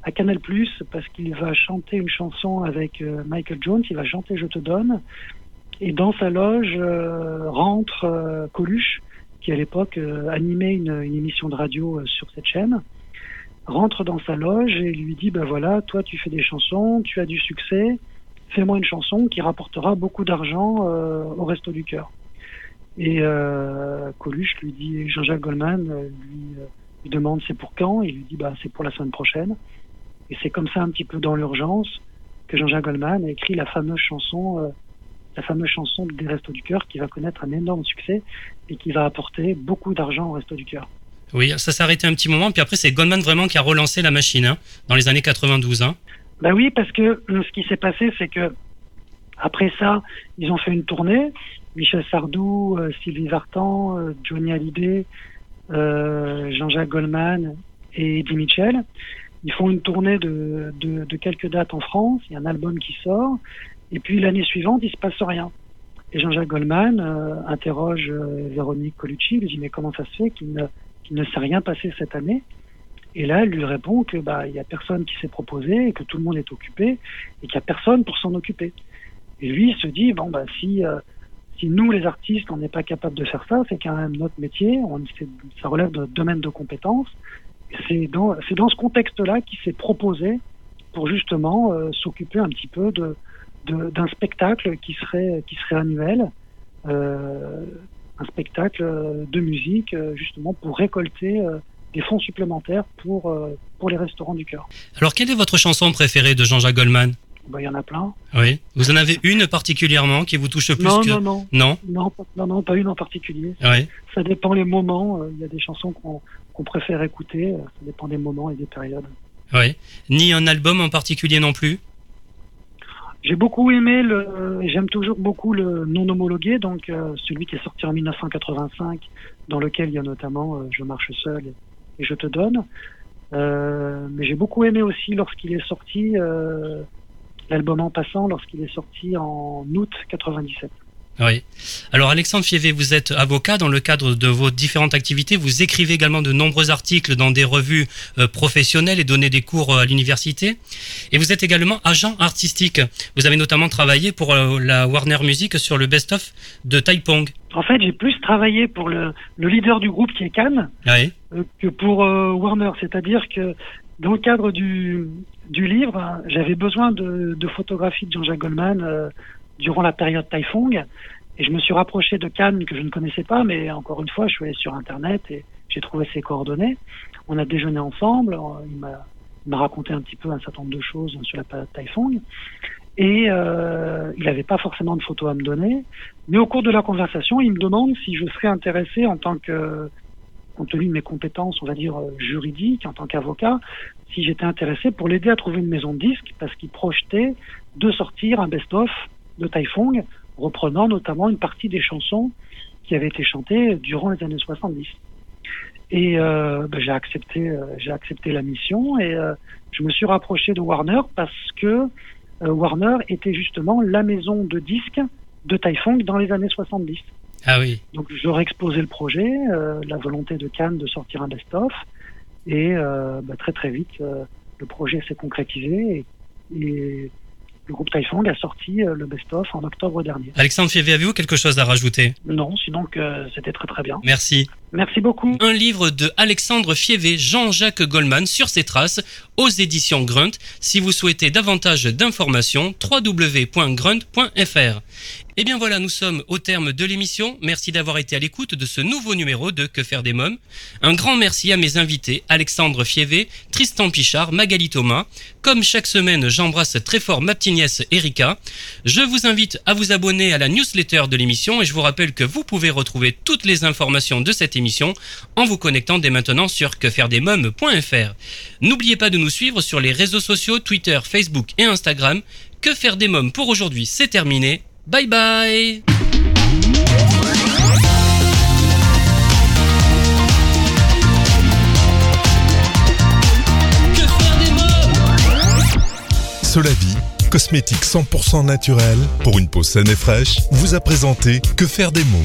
I: à Canal Plus parce qu'il va chanter une chanson avec euh, Michael Jones. Il va chanter Je te donne. Et dans sa loge euh, rentre euh, Coluche, qui à l'époque animait une, émission de radio sur cette chaîne rentre dans sa loge et lui dit ben voilà toi tu fais des chansons tu as du succès fais-moi une chanson qui rapportera beaucoup d'argent au resto du cœur et Coluche lui dit Jean-Jacques Goldman lui, lui demande c'est pour quand? Il lui dit bah c'est pour la semaine prochaine et c'est comme ça un petit peu dans l'urgence que Jean-Jacques Goldman a écrit la fameuse chanson euh, la fameuse chanson des Restos du Cœur qui va connaître un énorme succès et qui va apporter beaucoup d'argent au Resto du Cœur.
A: Oui, ça s'est arrêté un petit moment, puis après c'est Goldman vraiment qui a relancé la machine hein, dans les années 92. Hein.
I: Bah oui, parce que euh, ce qui s'est passé, c'est que après ça, ils ont fait une tournée. Michel Sardou, euh, Sylvie Vartan, euh, Johnny Hallyday, euh, Jean-Jacques Goldman et Eddie Mitchell. Ils font une tournée de, quelques dates en France. Il y a un album qui sort. Et puis l'année suivante, il se passe rien. Et Jean-Jacques Goldman euh, interroge euh, Véronique Colucci, lui dit mais comment ça se fait qu'il ne, ne s'est rien passé cette année? Et là, elle lui répond que bah a personne qui s'est proposé et que tout le monde est occupé et qu'il y a personne pour s'en occuper. Et lui, il se dit bon bah si euh, nous les artistes on n'est pas capable de faire ça, c'est quand même notre métier, ça relève de notre domaine de compétences. C'est dans ce contexte-là qu'il s'est proposé pour justement euh, s'occuper un petit peu de de- d'un spectacle qui serait qui serait annuel, euh, un spectacle de musique euh, justement pour récolter euh, des fonds supplémentaires pour pour les restaurants du cœur.
A: Alors quelle est votre chanson préférée de Jean-Jacques Goldman?
I: Bah, il y en a plein.
A: Oui. Vous en avez une particulièrement qui vous touche plus
I: non,
A: que
I: non, non,
A: Non?
I: Non, pas- non, pas une en particulier.
A: Oui.
I: Ça dépend les moments. Il y a des chansons qu'on qu'on préfère écouter. euh, Ça dépend des moments et des périodes.
A: Oui. Ni un album en particulier non plus?
I: J'ai beaucoup aimé le, j'aime toujours beaucoup le non homologué, donc euh, celui qui est sorti en 1985, dans lequel il y a notamment euh, Je marche seul et, et Je te donne. Euh, mais j'ai beaucoup aimé aussi lorsqu'il est sorti l'album En passant, lorsqu'il est sorti en août 97.
A: Oui. Alors Alexandre Fievé, vous êtes avocat dans le cadre de vos différentes activités. Vous écrivez également de nombreux articles dans des revues euh, professionnelles et donnez des cours euh, à l'université. Et vous êtes également agent artistique. Vous avez notamment travaillé pour euh, la Warner Music sur le best-of de Taipong.
I: En fait, j'ai plus travaillé pour le, le leader du groupe qui est Cannes
A: Oui.
I: que pour Warner. C'est-à-dire que dans le cadre du, du livre, j'avais besoin de, de photographies de Jean-Jacques Goldman durant la période Taifong. Et je me suis rapproché de Cannes que je ne connaissais pas, mais encore une fois, je suis allé sur Internet et j'ai trouvé ses coordonnées. On a déjeuné ensemble. euh, Il m'a raconté un petit peu un certain nombre de choses sur la période Taifong. Et euh, il n'avait pas forcément de photos à me donner. Mais au cours de la conversation, il me demande si je serais intéressé en tant que, compte tenu de mes compétences, on va dire, euh, juridiques, en tant qu'avocat, si j'étais intéressé pour l'aider à trouver une maison de disques parce qu'il projetait de sortir un best-of de Taifong reprenant notamment une partie des chansons qui avaient été chantées durant les années 70. Et euh, ben, j'ai accepté, euh, j'ai accepté la mission et euh, je me suis rapproché de Warner parce que euh, Warner était justement la maison de disques de Taifong dans les années 70.
A: Ah oui.
I: Donc j'aurais exposé le projet, euh, la volonté de Cannes de sortir un best-of, et euh, bah, très très vite euh, le projet s'est concrétisé et, et le groupe Taifong a sorti euh, le best-of en octobre dernier.
A: Alexandre Fievé, avez-vous quelque chose à rajouter?
I: Non, sinon que c'était très très bien.
A: Merci.
I: Merci beaucoup.
A: Un livre de Alexandre Fievé, Jean-Jacques Goldman sur ses traces aux éditions Grunt. Si vous souhaitez davantage d'informations, www.grunt.fr. Et bien voilà, nous sommes au terme de l'émission. Merci d'avoir été à l'écoute de ce nouveau numéro de Que faire des mômes. Un grand merci à mes invités, Alexandre Fievé, Tristan Pichard, Magali Thomas. Comme chaque semaine, j'embrasse très fort ma petite nièce Erika. Je vous invite à vous abonner à la newsletter de l'émission et je vous rappelle que vous pouvez retrouver toutes les informations de cette émission en vous connectant dès maintenant sur quefairedesmômes.fr. N'oubliez pas de nous suivre sur les réseaux sociaux Twitter, Facebook et Instagram. Que faire des mômes pour aujourd'hui, c'est terminé. Bye bye
G: Solavi, cosmétique 100% naturel pour une peau saine et fraîche, vous a présenté Que faire des mômes?